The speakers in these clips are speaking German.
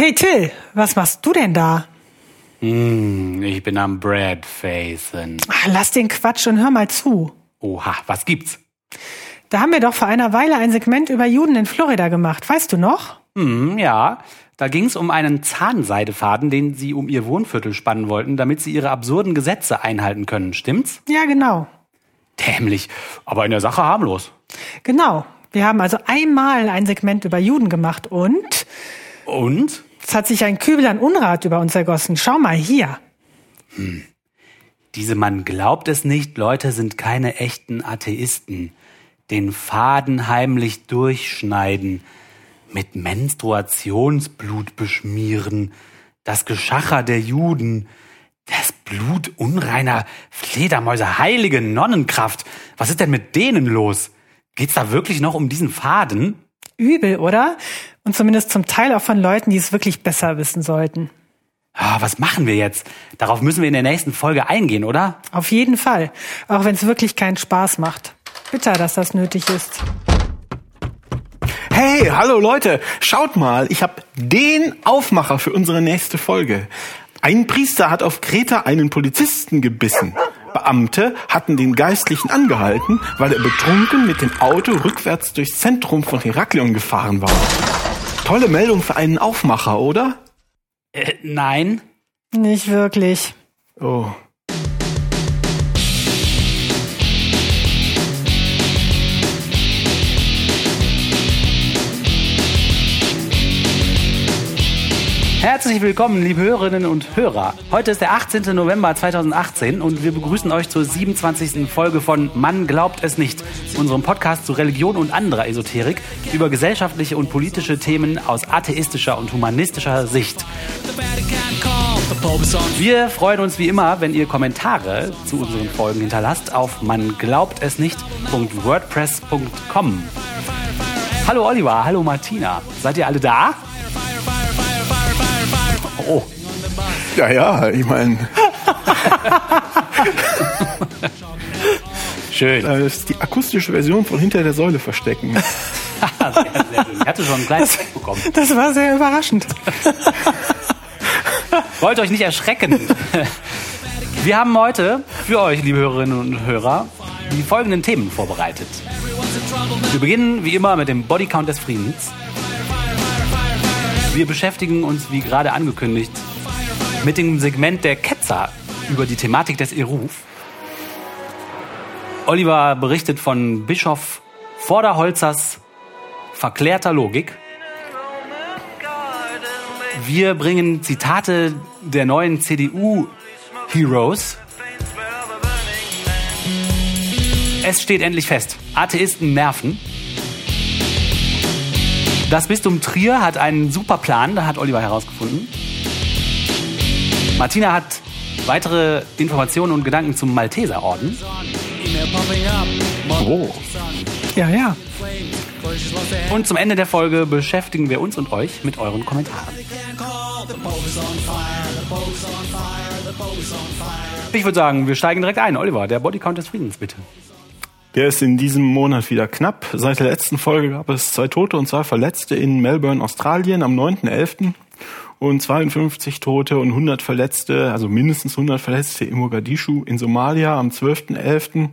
Hey Till, was machst du denn da? Hm, ich bin am Breadfacen. Ach, lass den Quatsch und hör mal zu. Oha, was gibt's? Da haben wir doch vor einer Weile ein Segment über Juden in Florida gemacht, weißt du noch? Hm, ja. Da ging's um einen Zahnseidefaden, den sie um ihr Wohnviertel spannen wollten, damit sie ihre absurden Gesetze einhalten können. Stimmt's? Ja, genau. Dämlich, aber in der Sache harmlos. Genau. Wir haben also einmal ein Segment über Juden gemacht und Und? Es hat sich ein Kübel an Unrat über uns ergossen. Schau mal hier. Diese man glaubt es nicht, Leute sind keine echten Atheisten. Den Faden heimlich durchschneiden, mit Menstruationsblut beschmieren, das Geschacher der Juden, das Blut unreiner Fledermäuse, heilige Nonnenkraft. Was ist denn mit denen los? Geht's da wirklich noch um diesen Faden? Übel, oder? Und zumindest zum Teil auch von Leuten, die es wirklich besser wissen sollten. Ah, was machen wir jetzt? Darauf müssen wir in der nächsten Folge eingehen, oder? Auf jeden Fall. Auch wenn es wirklich keinen Spaß macht. Bitter, dass das nötig ist. Hey, hallo Leute, schaut mal, ich habe den Aufmacher für unsere nächste Folge. Ein Priester hat auf Kreta einen Polizisten gebissen. Beamte hatten den Geistlichen angehalten, weil er betrunken mit dem Auto rückwärts durchs Zentrum von Heraklion gefahren war. Tolle Meldung für einen Aufmacher, oder? Äh, nein. Nicht wirklich. Oh. Herzlich willkommen, liebe Hörerinnen und Hörer. Heute ist der 18. November 2018 und wir begrüßen euch zur 27. Folge von Man glaubt es nicht, unserem Podcast zu Religion und anderer Esoterik über gesellschaftliche und politische Themen aus atheistischer und humanistischer Sicht. Wir freuen uns wie immer, wenn ihr Kommentare zu unseren Folgen hinterlasst auf man glaubt es nicht.wordpress.com. Hallo Oliver, hallo Martina. Seid ihr alle da? Oh, Ja, ja, ich meine, schön. das ist die akustische Version von Hinter der Säule verstecken. sehr, sehr schön. Ich hatte schon einen kleinen Schreck bekommen. Das war sehr überraschend. Wollt euch nicht erschrecken. Wir haben heute für euch, liebe Hörerinnen und Hörer, die folgenden Themen vorbereitet. Wir beginnen wie immer mit dem Bodycount des Friedens. Wir beschäftigen uns, wie gerade angekündigt, mit dem Segment der Ketzer über die Thematik des Eruf. Oliver berichtet von Bischof Vorderholzers verklärter Logik. Wir bringen Zitate der neuen CDU-Heroes. Es steht endlich fest. Atheisten nerven. Das Bistum Trier hat einen super Plan, da hat Oliver herausgefunden. Martina hat weitere Informationen und Gedanken zum Malteserorden. Oh. Ja, ja. Und zum Ende der Folge beschäftigen wir uns und euch mit euren Kommentaren. Ich würde sagen, wir steigen direkt ein. Oliver, der Bodycount des Friedens, bitte. Der ist in diesem Monat wieder knapp. Seit der letzten Folge gab es zwei Tote und zwei Verletzte in Melbourne, Australien am 9.11. und 52 Tote und 100 Verletzte, also mindestens 100 Verletzte in Mogadischu in Somalia am 12.11.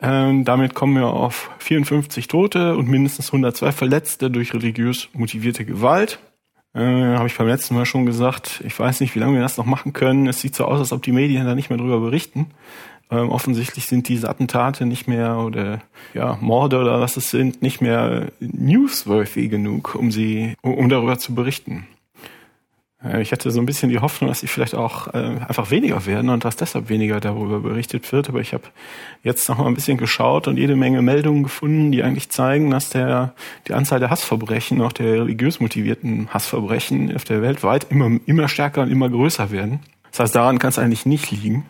Ähm, damit kommen wir auf 54 Tote und mindestens 102 Verletzte durch religiös motivierte Gewalt. Äh, Habe ich beim letzten Mal schon gesagt. Ich weiß nicht, wie lange wir das noch machen können. Es sieht so aus, als ob die Medien da nicht mehr drüber berichten. Ähm, offensichtlich sind diese Attentate nicht mehr oder ja Morde oder was es sind nicht mehr newsworthy genug, um sie um, darüber zu berichten. Äh, ich hatte so ein bisschen die Hoffnung, dass sie vielleicht auch äh, einfach weniger werden und dass deshalb weniger darüber berichtet wird. Aber ich habe jetzt noch mal ein bisschen geschaut und jede Menge Meldungen gefunden, die eigentlich zeigen, dass der die Anzahl der Hassverbrechen, auch der religiös motivierten Hassverbrechen auf der Welt weit immer immer stärker und immer größer werden. Das heißt, daran kann es eigentlich nicht liegen.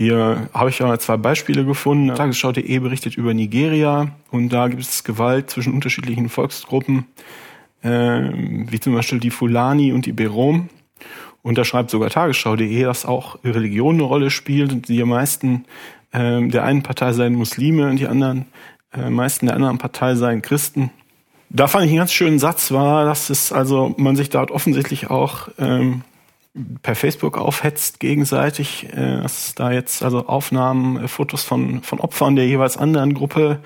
Hier habe ich auch zwei Beispiele gefunden. Tagesschau.de berichtet über Nigeria und da gibt es Gewalt zwischen unterschiedlichen Volksgruppen, äh, wie zum Beispiel die Fulani und die Berom. Und da schreibt sogar Tagesschau.de, dass auch Religion eine Rolle spielt und die meisten äh, der einen Partei seien Muslime und die anderen äh, meisten der anderen Partei seien Christen. Da fand ich einen ganz schönen Satz war, dass es also man sich dort offensichtlich auch ähm, per Facebook aufhetzt gegenseitig, äh, dass es da jetzt also Aufnahmen, äh, Fotos von von Opfern der jeweils anderen Gruppe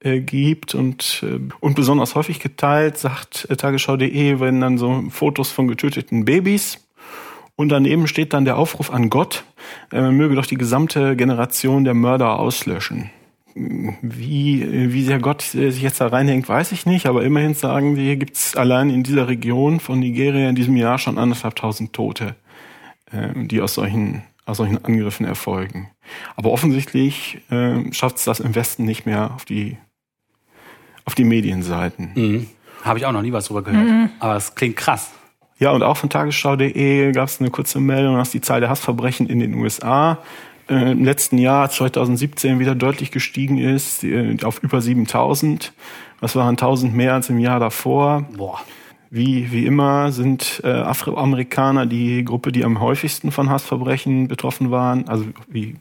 äh, gibt und und besonders häufig geteilt, sagt Tagesschau.de, wenn dann so Fotos von getöteten Babys. Und daneben steht dann der Aufruf an Gott, man möge doch die gesamte Generation der Mörder auslöschen wie, wie sehr Gott sich jetzt da reinhängt, weiß ich nicht, aber immerhin sagen wir, gibt es allein in dieser Region von Nigeria in diesem Jahr schon anderthalb tausend Tote, äh, die aus solchen, aus solchen Angriffen erfolgen. Aber offensichtlich äh, schafft es das im Westen nicht mehr auf die, auf die Medienseiten. Mhm. Habe ich auch noch nie was drüber gehört. Mhm. Aber es klingt krass. Ja, und auch von tagesschau.de gab es eine kurze Meldung, dass die Zahl der Hassverbrechen in den USA äh, im letzten Jahr 2017 wieder deutlich gestiegen ist äh, auf über 7000. Das waren 1000 mehr als im Jahr davor. Boah. Wie, wie immer sind äh, Afroamerikaner die Gruppe, die am häufigsten von Hassverbrechen betroffen waren. Also wie,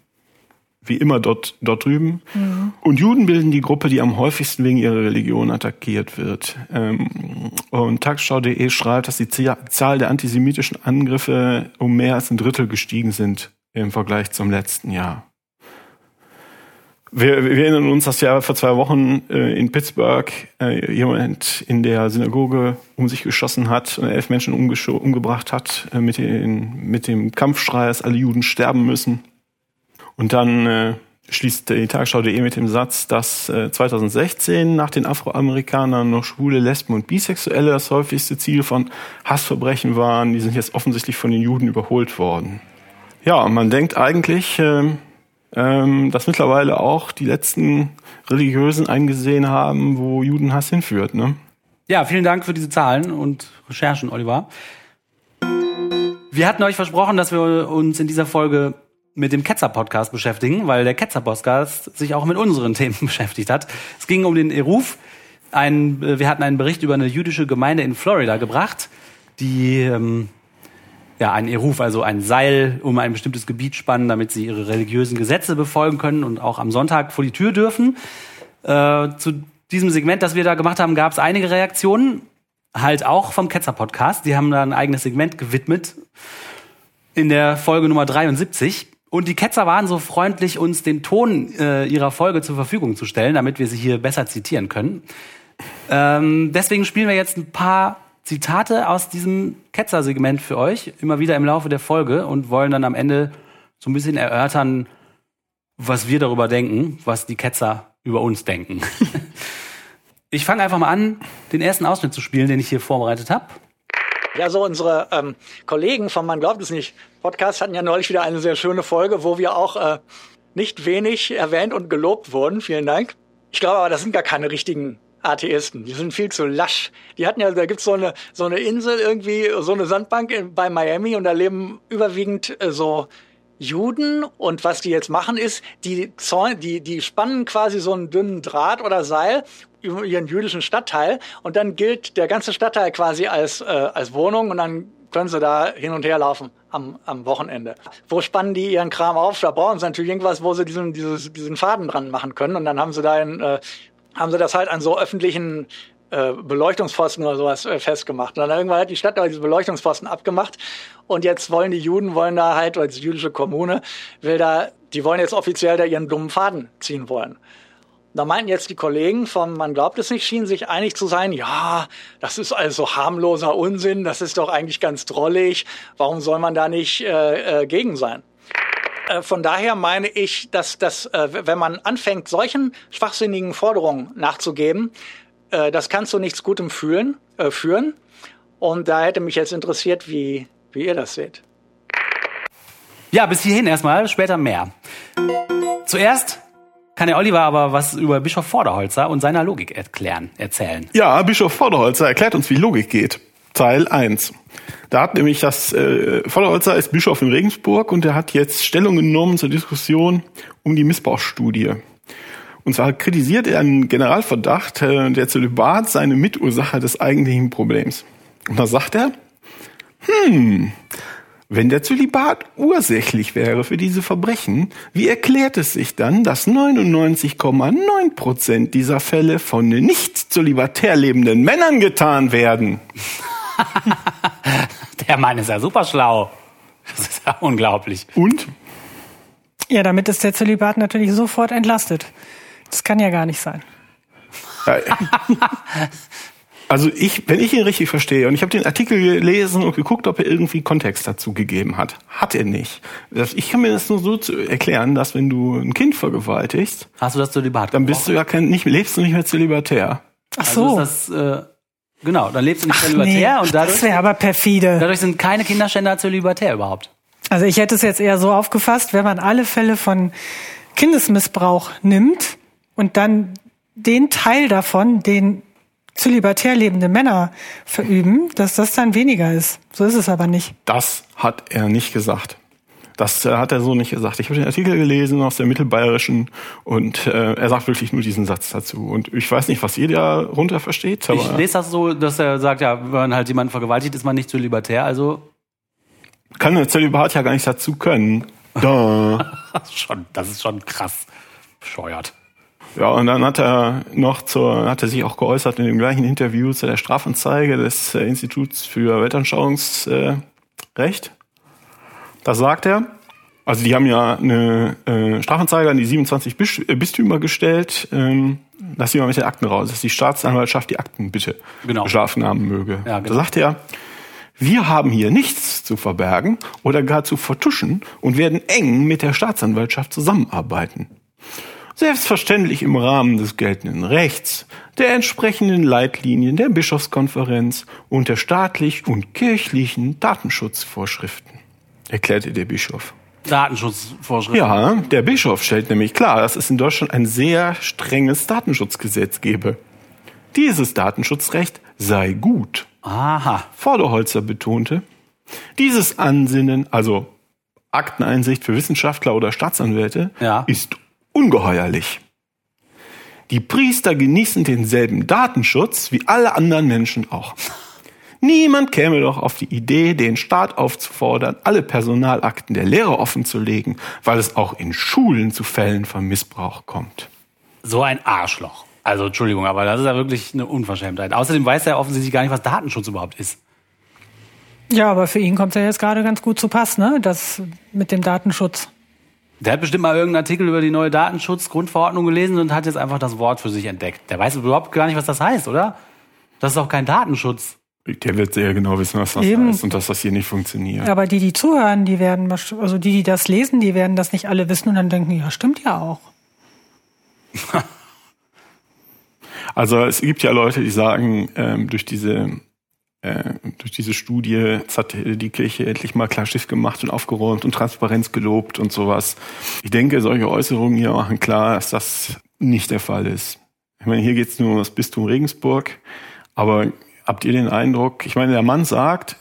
wie immer dort, dort drüben. Mhm. Und Juden bilden die Gruppe, die am häufigsten wegen ihrer Religion attackiert wird. Ähm, und Tagesschau.de schreibt, dass die Zahl der antisemitischen Angriffe um mehr als ein Drittel gestiegen sind im Vergleich zum letzten Jahr. Wir, wir erinnern uns, dass ja vor zwei Wochen äh, in Pittsburgh äh, jemand in der Synagoge um sich geschossen hat und elf Menschen umgebracht hat äh, mit, den, mit dem Kampfschrei, dass alle Juden sterben müssen. Und dann äh, schließt die Tagesschau.de mit dem Satz, dass äh, 2016 nach den Afroamerikanern noch Schwule, Lesben und Bisexuelle das häufigste Ziel von Hassverbrechen waren. Die sind jetzt offensichtlich von den Juden überholt worden. Ja, man denkt eigentlich, ähm, ähm, dass mittlerweile auch die letzten Religiösen eingesehen haben, wo Judenhass hinführt. Ne? Ja, vielen Dank für diese Zahlen und Recherchen, Oliver. Wir hatten euch versprochen, dass wir uns in dieser Folge mit dem Ketzer-Podcast beschäftigen, weil der Ketzer-Podcast sich auch mit unseren Themen beschäftigt hat. Es ging um den Eruf. Ein, äh, wir hatten einen Bericht über eine jüdische Gemeinde in Florida gebracht, die ähm, ja, ein Eruf, also ein Seil um ein bestimmtes Gebiet spannen, damit sie ihre religiösen Gesetze befolgen können und auch am Sonntag vor die Tür dürfen. Äh, zu diesem Segment, das wir da gemacht haben, gab es einige Reaktionen, halt auch vom Ketzer-Podcast. Die haben da ein eigenes Segment gewidmet in der Folge Nummer 73. Und die Ketzer waren so freundlich, uns den Ton äh, ihrer Folge zur Verfügung zu stellen, damit wir sie hier besser zitieren können. Ähm, deswegen spielen wir jetzt ein paar Zitate aus diesem Ketzer-Segment für euch, immer wieder im Laufe der Folge und wollen dann am Ende so ein bisschen erörtern, was wir darüber denken, was die Ketzer über uns denken. ich fange einfach mal an, den ersten Ausschnitt zu spielen, den ich hier vorbereitet habe. Ja, so unsere ähm, Kollegen vom Man glaubt es nicht Podcast hatten ja neulich wieder eine sehr schöne Folge, wo wir auch äh, nicht wenig erwähnt und gelobt wurden. Vielen Dank. Ich glaube aber, das sind gar keine richtigen Atheisten. Die sind viel zu lasch. Die hatten ja, da gibt's so eine, so eine Insel irgendwie, so eine Sandbank in, bei Miami und da leben überwiegend äh, so Juden und was die jetzt machen ist, die, die, die spannen quasi so einen dünnen Draht oder Seil über ihren jüdischen Stadtteil und dann gilt der ganze Stadtteil quasi als, äh, als Wohnung und dann können sie da hin und her laufen am, am Wochenende. Wo spannen die ihren Kram auf? Da brauchen sie natürlich irgendwas, wo sie diesen, dieses, diesen Faden dran machen können und dann haben sie da ein, äh, haben sie das halt an so öffentlichen äh, Beleuchtungspfosten oder sowas äh, festgemacht. Und dann irgendwann hat die Stadt da diese Beleuchtungspfosten abgemacht und jetzt wollen die Juden, wollen da halt, oder die jüdische Kommune, will da, die wollen jetzt offiziell da ihren dummen Faden ziehen wollen. Da meinten jetzt die Kollegen vom Man glaubt es nicht, schienen sich einig zu sein, ja, das ist also harmloser Unsinn, das ist doch eigentlich ganz drollig, warum soll man da nicht äh, äh, gegen sein? Äh, von daher meine ich, dass, dass äh, wenn man anfängt, solchen schwachsinnigen Forderungen nachzugeben, äh, das kann zu nichts Gutem fühlen, äh, führen. Und da hätte mich jetzt interessiert, wie, wie ihr das seht. Ja, bis hierhin erstmal, später mehr. Zuerst kann der Oliver aber was über Bischof Vorderholzer und seiner Logik erklären, erzählen. Ja, Bischof Vorderholzer erklärt uns, wie Logik geht. Teil 1. Da hat nämlich das äh, Vollerholzer ist Bischof in Regensburg und er hat jetzt Stellung genommen zur Diskussion um die Missbrauchsstudie. Und zwar kritisiert er einen Generalverdacht, äh, der Zölibat seine Mitursache des eigentlichen Problems. Und da sagt er, hm, Wenn der Zölibat ursächlich wäre für diese Verbrechen, wie erklärt es sich dann, dass 99,9 Prozent dieser Fälle von nicht zölibatär lebenden Männern getan werden? Der Mann ist ja super schlau. Das ist ja unglaublich. Und? Ja, damit ist der Zölibat natürlich sofort entlastet. Das kann ja gar nicht sein. Also ich, wenn ich ihn richtig verstehe, und ich habe den Artikel gelesen und geguckt, ob er irgendwie Kontext dazu gegeben hat. Hat er nicht. Ich kann mir das nur so zu erklären, dass wenn du ein Kind vergewaltigst, Hast du das Zölibat dann bist du ja kein, nicht, lebst du nicht mehr zölibatär. Ach Also so. ist das, äh, genau, dann lebst du nicht zölibatär nee, und dadurch, das wäre aber perfide. dadurch sind keine Kinderschänder zölibatär überhaupt. Also ich hätte es jetzt eher so aufgefasst, wenn man alle Fälle von Kindesmissbrauch nimmt und dann den Teil davon, den zölibatär lebende Männer verüben, dass das dann weniger ist. So ist es aber nicht. Das hat er nicht gesagt. Das äh, hat er so nicht gesagt. Ich habe den Artikel gelesen aus der Mittelbayerischen und äh, er sagt wirklich nur diesen Satz dazu. Und ich weiß nicht, was ihr darunter versteht, aber Ich lese das so, dass er sagt, ja, wenn man halt jemanden vergewaltigt, ist man nicht zölibatär, also kann der Zölibat ja gar nicht dazu können. Da. das ist schon, das ist schon krass bescheuert. Ja, und dann hat er noch zur, hat er sich auch geäußert in dem gleichen Interview zu der Strafanzeige des äh, Instituts für Weltanschauungsrecht. Äh, Recht. da sagt er, also die haben ja eine äh, Strafanzeige an die 27 Bisch äh, Bistümer gestellt, ähm, lass sie mal mit den Akten raus, dass die Staatsanwaltschaft die Akten bitte Genau. beschlafen haben möge. Ja, genau. Da sagt er, wir haben hier nichts zu verbergen oder gar zu vertuschen und werden eng mit der Staatsanwaltschaft zusammenarbeiten. Selbstverständlich im Rahmen des geltenden Rechts, der entsprechenden Leitlinien der Bischofskonferenz und der staatlich und kirchlichen Datenschutzvorschriften, erklärte der Bischof. Datenschutzvorschriften. Ja, der Bischof stellt nämlich klar, dass es in Deutschland ein sehr strenges Datenschutzgesetz gebe. Dieses Datenschutzrecht sei gut. Aha. Vorderholzer betonte, dieses Ansinnen, also Akteneinsicht für Wissenschaftler oder Staatsanwälte, Ja. ist ungeheuerlich. Die Priester genießen denselben Datenschutz wie alle anderen Menschen auch. Niemand käme doch auf die Idee, den Staat aufzufordern, alle Personalakten der Lehrer offenzulegen, weil es auch in Schulen zu Fällen von Missbrauch kommt. So ein Arschloch. Also Entschuldigung, aber das ist ja wirklich eine Unverschämtheit. Außerdem weiß er offensichtlich gar nicht, was Datenschutz überhaupt ist. Ja, aber für ihn kommt es ja jetzt gerade ganz gut zu Pass, ne? Das mit dem Datenschutz. Der hat bestimmt mal irgendeinen Artikel über die neue Datenschutzgrundverordnung gelesen und hat jetzt einfach das Wort für sich entdeckt. Der weiß überhaupt gar nicht, was das heißt, oder? Das ist doch kein Datenschutz. Der wird sehr genau wissen, was das Eben. heißt und dass das hier nicht funktioniert. Aber die, die zuhören, die werden, also die, die das lesen, die werden das nicht alle wissen und dann denken, ja, stimmt ja auch. Also es gibt ja Leute, die sagen, ähm, durch diese äh, durch diese Studie jetzt hat die Kirche endlich mal klar Schiff gemacht und aufgeräumt und Transparenz gelobt und sowas. Ich denke, solche Äußerungen hier machen klar, dass das nicht der Fall ist. Ich meine, hier geht es nur um das Bistum Regensburg, aber habt ihr den Eindruck, ich meine, der Mann sagt,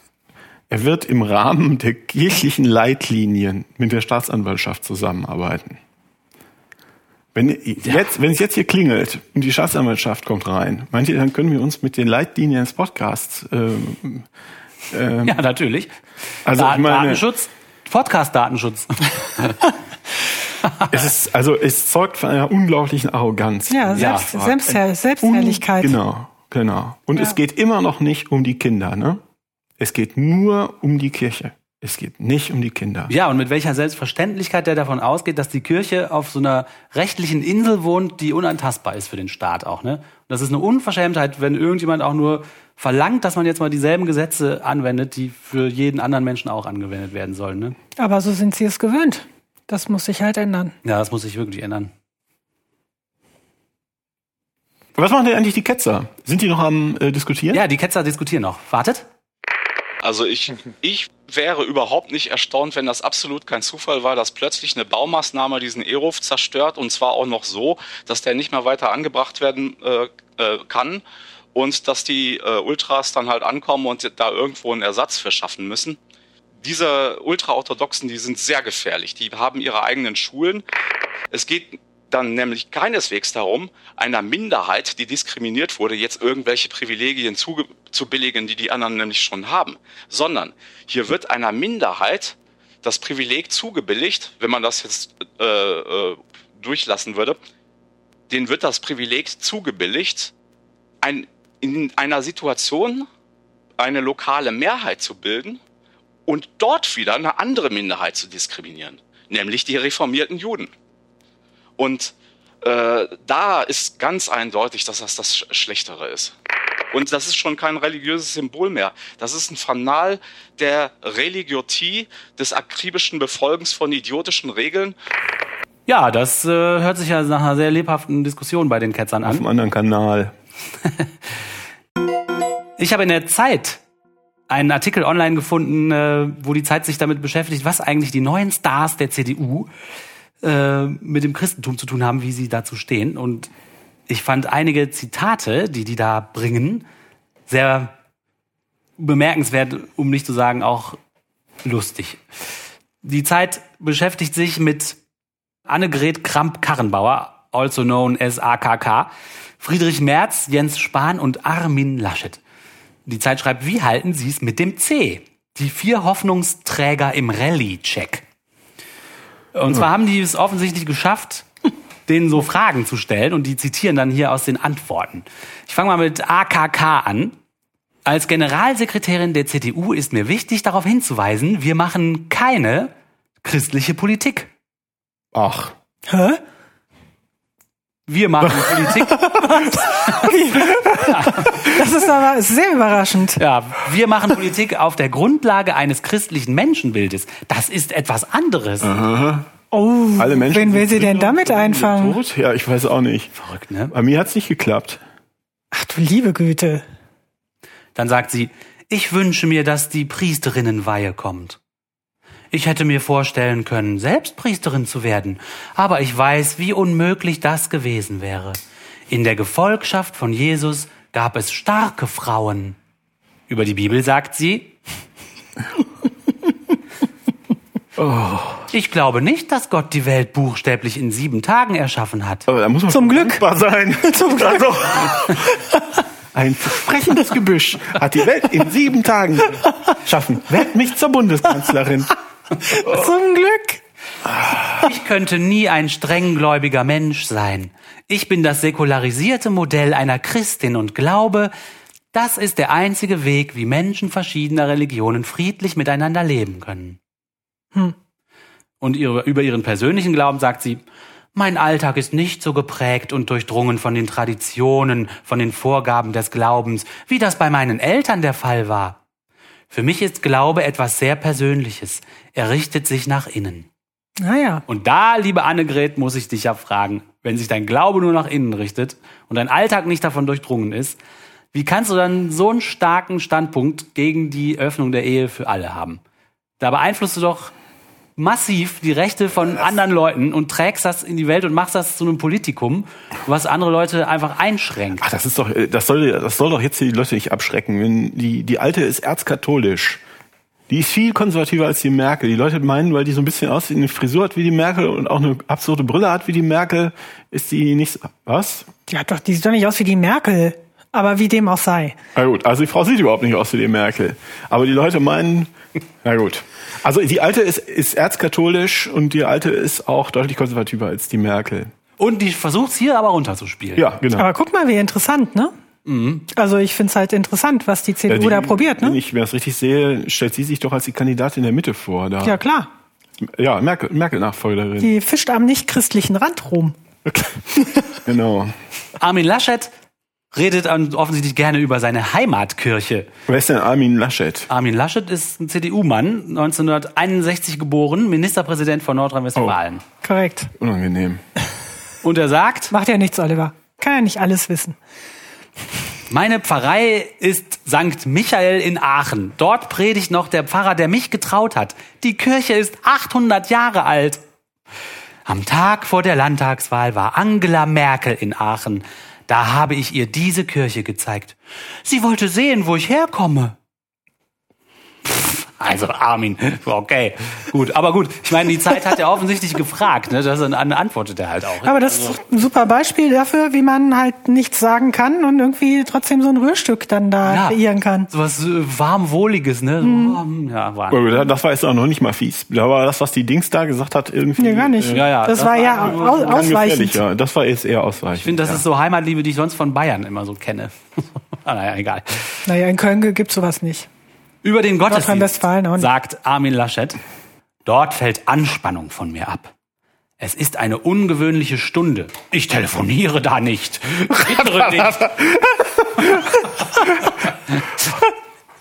er wird im Rahmen der kirchlichen Leitlinien mit der Staatsanwaltschaft zusammenarbeiten. Wenn, jetzt, wenn es jetzt hier klingelt und die Staatsanwaltschaft kommt rein, meint ihr, dann können wir uns mit den Leitlinien des Podcasts, ähm, Ja, natürlich. also Da ich meine, Datenschutz, Podcast-Datenschutz. es ist, also es zeugt von einer unglaublichen Arroganz. Ja, Ja, Selbst, ein- Selbstherr Selbstherrlichkeit. Genau, genau. Und Ja. es geht immer noch nicht um die Kinder, ne? Es geht nur um die Kirche. Es geht nicht um die Kinder. Ja, und mit welcher Selbstverständlichkeit der davon ausgeht, dass die Kirche auf so einer rechtlichen Insel wohnt, die unantastbar ist für den Staat auch. Ne? Und das ist eine Unverschämtheit, wenn irgendjemand auch nur verlangt, dass man jetzt mal dieselben Gesetze anwendet, die für jeden anderen Menschen auch angewendet werden sollen. Ne? Aber so sind sie es gewöhnt. Das muss sich halt ändern. Ja, das muss sich wirklich ändern. Was machen denn eigentlich die Ketzer? Sind die noch am äh, diskutieren? Ja, die Ketzer diskutieren noch. Wartet. Also ich, ich wäre überhaupt nicht erstaunt, wenn das absolut kein Zufall war, dass plötzlich eine Baumaßnahme diesen E-Ruf zerstört und zwar auch noch so, dass der nicht mehr weiter angebracht werden äh, äh, kann und dass die äh, Ultras dann halt ankommen und da irgendwo einen Ersatz für schaffen müssen. Diese Ultraorthodoxen, die sind sehr gefährlich. Die haben ihre eigenen Schulen. Es geht dann nämlich keineswegs darum, einer Minderheit, die diskriminiert wurde, jetzt irgendwelche Privilegien zu, zu billigen, die die anderen nämlich schon haben, sondern hier wird einer Minderheit das Privileg zugebilligt, wenn man das jetzt äh, äh, durchlassen würde, denen wird das Privileg zugebilligt, ein, in einer Situation eine lokale Mehrheit zu bilden und dort wieder eine andere Minderheit zu diskriminieren, nämlich die reformierten Juden. Und äh, da ist ganz eindeutig, dass das das Schlechtere ist. Und das ist schon kein religiöses Symbol mehr. Das ist ein Fanal der Religiotie, des akribischen Befolgens von idiotischen Regeln. Ja, das äh, hört sich ja nach einer sehr lebhaften Diskussion bei den Ketzern Auf an. einem anderen Kanal. Ich habe in der Zeit einen Artikel online gefunden, äh, wo die Zeit sich damit beschäftigt, was eigentlich die neuen Stars der CDU äh, mit dem Christentum zu tun haben, wie sie dazu stehen. Und ich fand einige Zitate, die die da bringen, sehr bemerkenswert, um nicht zu sagen auch lustig. Die Zeit beschäftigt sich mit Annegret Kramp-Karrenbauer, also known as AKK, Friedrich Merz, Jens Spahn und Armin Laschet. Die Zeit schreibt, wie halten Sie es mit dem C? Die vier Hoffnungsträger im Rallye-Check. Und zwar haben die es offensichtlich geschafft, denen so Fragen zu stellen und die zitieren dann hier aus den Antworten. Ich fange mal mit AKK an. Als Generalsekretärin der CDU ist mir wichtig, darauf hinzuweisen, wir machen keine christliche Politik. Ach. Hä? Wir machen Politik. Das ist aber sehr überraschend. Ja, wir machen Politik auf der Grundlage eines christlichen Menschenbildes. Das ist etwas anderes. Oh, Alle Menschen wen will sie denn damit einfangen? Tot? Ja, ich weiß auch nicht. Verrückt, ne? Bei mir hat's nicht geklappt. Ach du liebe Güte. Dann sagt sie, ich wünsche mir, dass die Priesterinnenweihe kommt. Ich hätte mir vorstellen können, selbst Priesterin zu werden, aber ich weiß, wie unmöglich das gewesen wäre. In der Gefolgschaft von Jesus gab es starke Frauen. Über die Bibel sagt sie, ich glaube nicht, dass Gott die Welt buchstäblich in sieben Tagen erschaffen hat. Aber da muss man Zum Glück. sein. Zum Glück. Also, ein versprechendes Gebüsch hat die Welt in sieben Tagen schaffen. Werd mich zur Bundeskanzlerin. Zum Glück. Ich könnte nie ein strenggläubiger Mensch sein. Ich bin das säkularisierte Modell einer Christin und glaube, das ist der einzige Weg, wie Menschen verschiedener Religionen friedlich miteinander leben können. Und ihre, über ihren persönlichen Glauben sagt sie, mein Alltag ist nicht so geprägt und durchdrungen von den Traditionen, von den Vorgaben des Glaubens, wie das bei meinen Eltern der Fall war. Für mich ist Glaube etwas sehr Persönliches. Er richtet sich nach innen. Naja. Und da, liebe Annegret, muss ich dich ja fragen, wenn sich dein Glaube nur nach innen richtet und dein Alltag nicht davon durchdrungen ist, wie kannst du dann so einen starken Standpunkt gegen die Öffnung der Ehe für alle haben? Da beeinflusst du doch massiv die Rechte von anderen Leuten und trägst das in die Welt und machst das zu einem Politikum, was andere Leute einfach einschränkt. Ach, das ist doch, das soll, das soll doch jetzt die Leute nicht abschrecken. Wenn die, die alte ist erzkatholisch. Die ist viel konservativer als die Merkel. Die Leute meinen, weil die so ein bisschen aussieht, eine Frisur hat wie die Merkel und auch eine absurde Brille hat wie die Merkel, ist die nicht, so- was? Die hat doch, die sieht doch nicht aus wie die Merkel. Aber wie dem auch sei. Na gut, also die Frau sieht überhaupt nicht aus wie die Merkel. Aber die Leute meinen, na gut. Also die alte ist, ist erzkatholisch und die alte ist auch deutlich konservativer als die Merkel. Und die versucht's hier aber runterzuspielen. Ja, genau. Aber guck mal, wie interessant, ne? Also ich find's halt interessant, was die CDU Ja, die- da probiert, Wenn ne? ich mir das richtig sehe, stellt sie sich doch als die Kandidatin der Mitte vor. Da. Ja, klar. ja Merkel, Merkel-Nachfolgerin. Die fischt am nicht christlichen Rand rum. Genau. Armin Laschet redet offensichtlich gerne über seine Heimatkirche. Wer ist denn Armin Laschet? Armin Laschet ist ein CDU-Mann, 1961 geboren, Ministerpräsident von Nordrhein-Westfalen. Korrekt. Unangenehm. Und er sagt, Macht ja nichts, Oliver. Kann ja nicht alles wissen. Meine Pfarrei ist St. Michael in Aachen. Dort predigt noch der Pfarrer, der mich getraut hat. Die Kirche ist 800 Jahre alt. Am Tag vor der Landtagswahl war Angela Merkel in Aachen. Da habe ich ihr diese Kirche gezeigt. Sie wollte sehen, wo ich herkomme. Also Armin, okay, gut, aber gut. Ich meine, die Zeit hat er offensichtlich gefragt, ne? Das dann antwortet er halt auch. Aber das ist ein super Beispiel dafür, wie man halt nichts sagen kann und irgendwie trotzdem so ein Rührstück dann da kreieren kann. So was äh, warmwohliges, ne? Mhm. Ja, warm. Oh, Das war jetzt auch noch nicht mal fies. Da war das, was die Dings da gesagt hat, irgendwie. Nee, gar nicht. äh, Ja, ja, das, das war war ja nur au- Kann ausweichend. gefährlicher. Das war jetzt eher ausweichend. Ich finde, das ist so Heimatliebe, die ich sonst von Bayern immer so kenne. ah, naja, egal. Naja, in Köln gibt's sowas nicht. Über den Gottesdienst sagt Armin Laschet, dort fällt Anspannung von mir ab. Es ist eine ungewöhnliche Stunde. Ich telefoniere da nicht. Bittere nicht.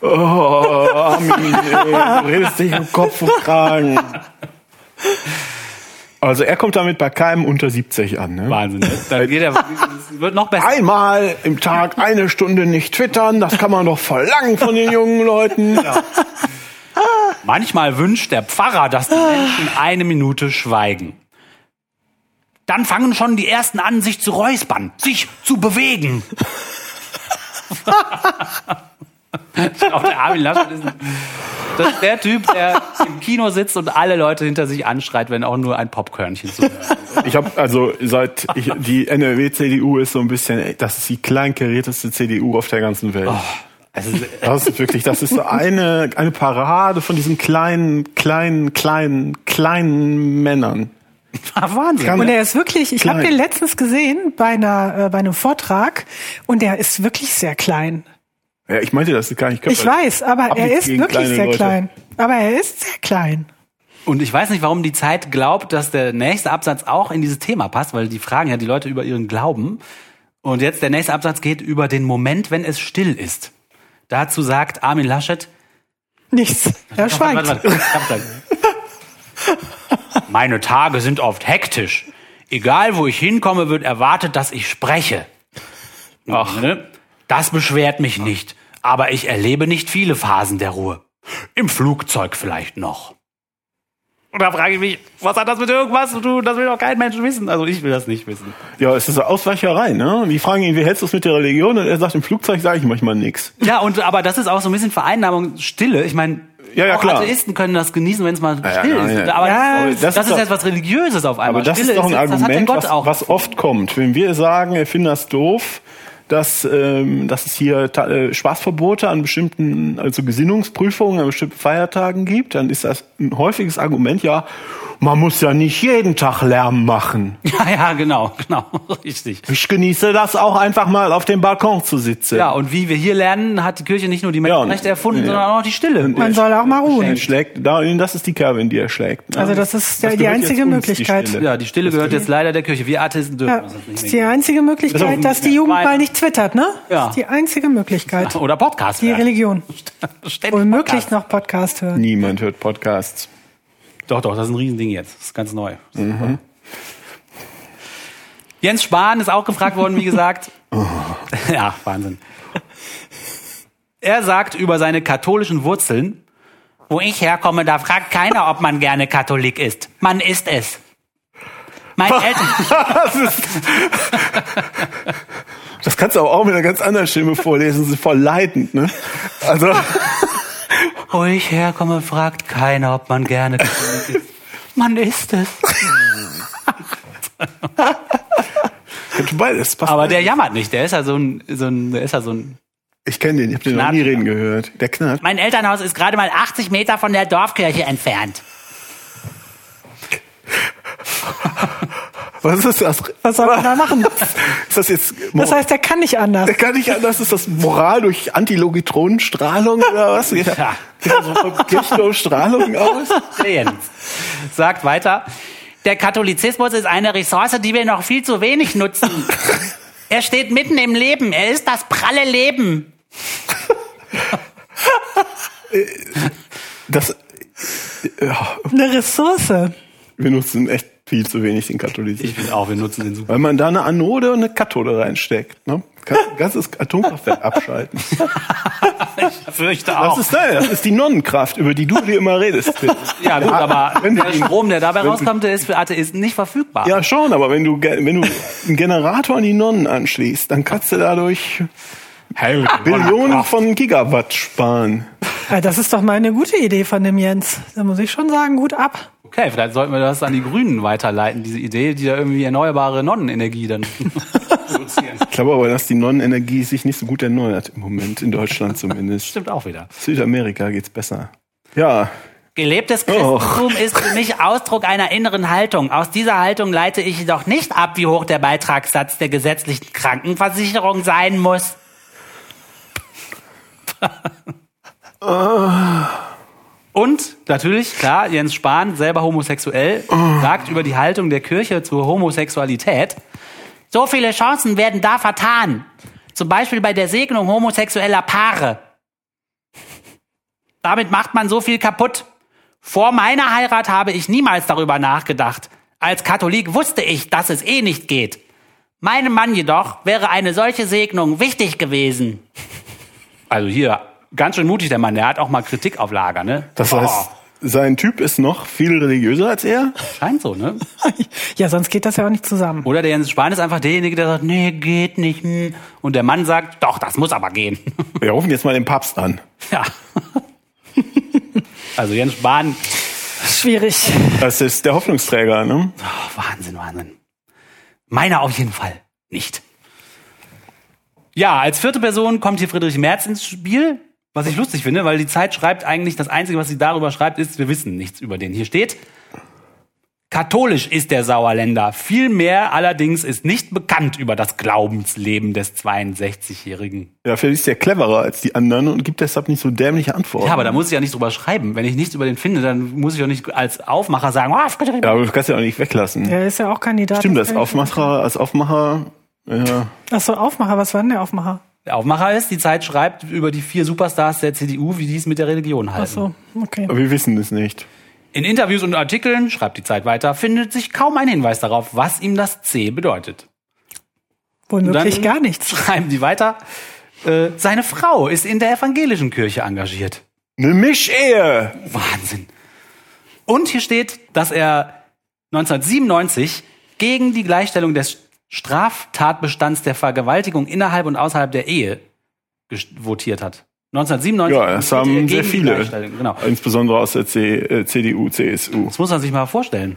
Oh, Armin, ey, du redest dich im Kopf und Kragen. Also er kommt damit bei keinem unter 70 an. Ne? Wahnsinn. Ne? Da geht er, wird noch besser. Einmal im Tag eine Stunde nicht twittern, das kann man doch verlangen von den jungen Leuten. Manchmal wünscht der Pfarrer, dass die Menschen eine Minute schweigen. Dann fangen schon die ersten an, sich zu räuspern, sich zu bewegen. glaube, der Armin Laschet ist, das ist der Typ, der im Kino sitzt und alle Leute hinter sich anschreit, wenn auch nur ein Popkörnchen zu hören ist. Ich habe also seit ich, die NRW-CDU ist so ein bisschen, das ist die kleinkarierteste CDU auf der ganzen Welt. Es ist, Das ist wirklich, das ist so eine, eine Parade von diesen kleinen, kleinen, kleinen, kleinen Männern. Wahnsinn. Kann- Und er ist wirklich, ich habe den letztens gesehen bei einer äh, bei einem Vortrag und er ist wirklich sehr klein. Ja, ich meinte, das ist gar nicht Ich weiß, aber er ist wirklich sehr Leute. klein. Aber er ist sehr klein. Und ich weiß nicht, warum die Zeit glaubt, dass der nächste Absatz auch in dieses Thema passt, weil die fragen ja die Leute über ihren Glauben. Und jetzt der nächste Absatz geht über den Moment, wenn es still ist. Dazu sagt Armin Laschet, Nichts. Er schweigt. Warte, warte, warte. Ich. Meine Tage sind oft hektisch. Egal, wo ich hinkomme, wird erwartet, dass ich spreche. Ach, ne? Das beschwert mich nicht. Aber ich erlebe nicht viele Phasen der Ruhe. Im Flugzeug vielleicht noch. Und da frage ich mich, was hat das mit irgendwas zu tun? Das will doch kein Mensch wissen. Also ich will das nicht wissen. Ja, es ist so Ausweicherei, ne? Die fragen ihn, wie hältst du es mit der Religion? Und er sagt, im Flugzeug sage ich manchmal nichts. Ja, und aber das ist auch so ein bisschen Vereinnahmung, Stille. Ich meine, Ja, ja, auch klar. Atheisten können das genießen, wenn es mal ja, still nein, ist. Aber Ja, das, das das ist ist doch- jetzt was Religiöses auf einmal. Aber das Stille ist doch ein jetzt- das hat der Argument, Gott was, auch. was oft kommt. Wenn wir sagen, wir finden das doof, dass, ähm, dass es hier äh, Spaßverbote an bestimmten, also Gesinnungsprüfungen an bestimmten Feiertagen gibt, dann ist das ein häufiges Argument, ja, man muss ja nicht jeden Tag Lärm machen. Ja, ja, genau, genau, richtig. Ich genieße das auch einfach mal auf dem Balkon zu sitzen. Ja, und wie wir hier lernen, hat die Kirche nicht nur die Menschenrechte Ja, erfunden, ja. sondern auch die Stille. Man soll auch mal ruhen. schlägt, da, das ist die Kerbe, in die er schlägt. ne? Also das ist Das die einzige die Möglichkeit. Stille. Ja, die Stille gehört jetzt leider der Kirche. Wir Atheisten dürfen Ja, das ist nicht die mehr. einzige Möglichkeit, dass die Jugend mal nicht twittert, ne? Ja. Das ist die einzige Möglichkeit. Oder Podcast. Die. Religion. Ständig Womöglich Podcast. noch Podcast hören. Niemand hört Podcasts. Doch, doch, das ist ein Riesending jetzt. Das ist ganz neu. Mhm. Jens Spahn ist auch gefragt worden, wie gesagt. Ja, Wahnsinn. Er sagt über seine katholischen Wurzeln, wo ich herkomme, da fragt keiner, ob man gerne Katholik ist. Man ist es. Meine Eltern, Das kannst du aber auch mit einer ganz anderen Stimme vorlesen. Das ist voll leidend, ne? Also, wo ich herkomme, fragt keiner, ob man gerne Katholik ist. Man ist es. beides. Aber der jammert nicht. Der ist ja so ein, so ein, der ist ja so ein. ich kenne den, ich habe den noch nie reden gehört. Der knarrt. Mein Elternhaus ist gerade mal 80 Meter von der Dorfkirche entfernt. Was ist das? Was soll man da machen? Ist das jetzt? Das heißt, er kann nicht anders. der kann nicht anders. Ist das Moral durch Antilogitronenstrahlung oder was? Geht Ja. er so von Kirchenstrahlung aus? Der Jens sagt weiter. Der Katholizismus ist eine Ressource, die wir noch viel zu wenig nutzen. Er steht mitten im Leben. Er ist das pralle Leben. Das, Eine Ressource. wir nutzen echt viel zu wenig den Katholizismus. Ich finde auch, wir nutzen den super. Weil man da eine Anode und eine Kathode reinsteckt. Ne? Ganzes Atomkraftwerk abschalten. Ich fürchte Das auch. ist, nein, das ist die Nonnenkraft, über die du dir immer redest. Ja gut, aber Wenn der Strom, der dabei rauskommt, der ist für Atheisten nicht verfügbar. Ja, schon, aber wenn du, wenn du einen Generator an die Nonnen anschließt, dann kannst du dadurch Billionen von Gigawatt sparen. Ja, das ist doch mal eine gute Idee von dem Jens. Da muss ich schon sagen, gut ab. Okay, vielleicht sollten wir das an die Grünen weiterleiten, diese Idee, die da irgendwie erneuerbare Nonnenenergie dann produzieren. Ich glaube aber, dass die Nonnenenergie sich nicht so gut erneuert im Moment, in Deutschland zumindest. Stimmt auch wieder. Südamerika geht's besser. Ja, Gelebtes Christentum ist für mich Ausdruck einer inneren Haltung. Aus dieser Haltung leite ich jedoch nicht ab, wie hoch der Beitragssatz der gesetzlichen Krankenversicherung sein muss. Und natürlich, klar, Jens Spahn, selber homosexuell, sagt über die Haltung der Kirche zur Homosexualität, so viele Chancen werden da vertan. Zum Beispiel bei der Segnung homosexueller Paare. Damit macht man so viel kaputt. Vor meiner Heirat habe ich niemals darüber nachgedacht. Als Katholik wusste ich, dass es eh nicht geht. Meinem Mann jedoch wäre eine solche Segnung wichtig gewesen. Also hier, ganz schön mutig der Mann, der hat auch mal Kritik auf Lager, ne? das heißt, sein Typ ist noch viel religiöser als er. Scheint so, ne? Ja, sonst geht das ja auch nicht zusammen. Oder der Jens Spahn ist einfach derjenige, der sagt, nee, geht nicht. hm. Und der Mann sagt, doch, das muss aber gehen. Wir rufen jetzt mal den Papst an. ja. Also Jens Spahn, Schwierig. Das ist der Hoffnungsträger, ne? oh, Wahnsinn, Wahnsinn. Meiner auf jeden Fall nicht. Ja, als vierte Person kommt hier Friedrich Merz ins Spiel, was ich lustig finde, weil die Zeit schreibt eigentlich, das Einzige, was sie darüber schreibt, ist, wir wissen nichts über den. Hier steht, katholisch ist der Sauerländer. Viel mehr allerdings ist nicht bekannt über das Glaubensleben des 62-Jährigen. Ja, vielleicht ist er cleverer als die anderen und gibt deshalb nicht so dämliche Antworten. Ja, aber da muss ich ja nicht drüber schreiben. Wenn ich nichts über den finde, dann muss ich auch nicht als Aufmacher sagen, oh, Friedrich Ja, aber du kannst ja auch nicht weglassen. Er ist ja auch Kandidat. Stimmt, als Aufmacher, als Aufmacher, ja. Achso, Aufmacher, was war denn der Aufmacher? Der Aufmacher ist, die Zeit schreibt über die vier Superstars der CDU, wie die es mit der Religion halten. Achso, okay. Aber wir wissen es nicht. In Interviews und Artikeln, schreibt die Zeit weiter, findet sich kaum ein Hinweis darauf, was ihm das C bedeutet. Womöglich gar nichts. Schreiben die weiter, äh, seine Frau ist in der evangelischen Kirche engagiert. Eine Mischehe! Wahnsinn. Und hier steht, dass er 1997 gegen die Gleichstellung des Straftatbestands der Vergewaltigung innerhalb und außerhalb der Ehe votiert hat. 1997 Ja, das haben sehr viele. Genau. Insbesondere aus der C, äh, CDU, CSU. Das muss man sich mal vorstellen.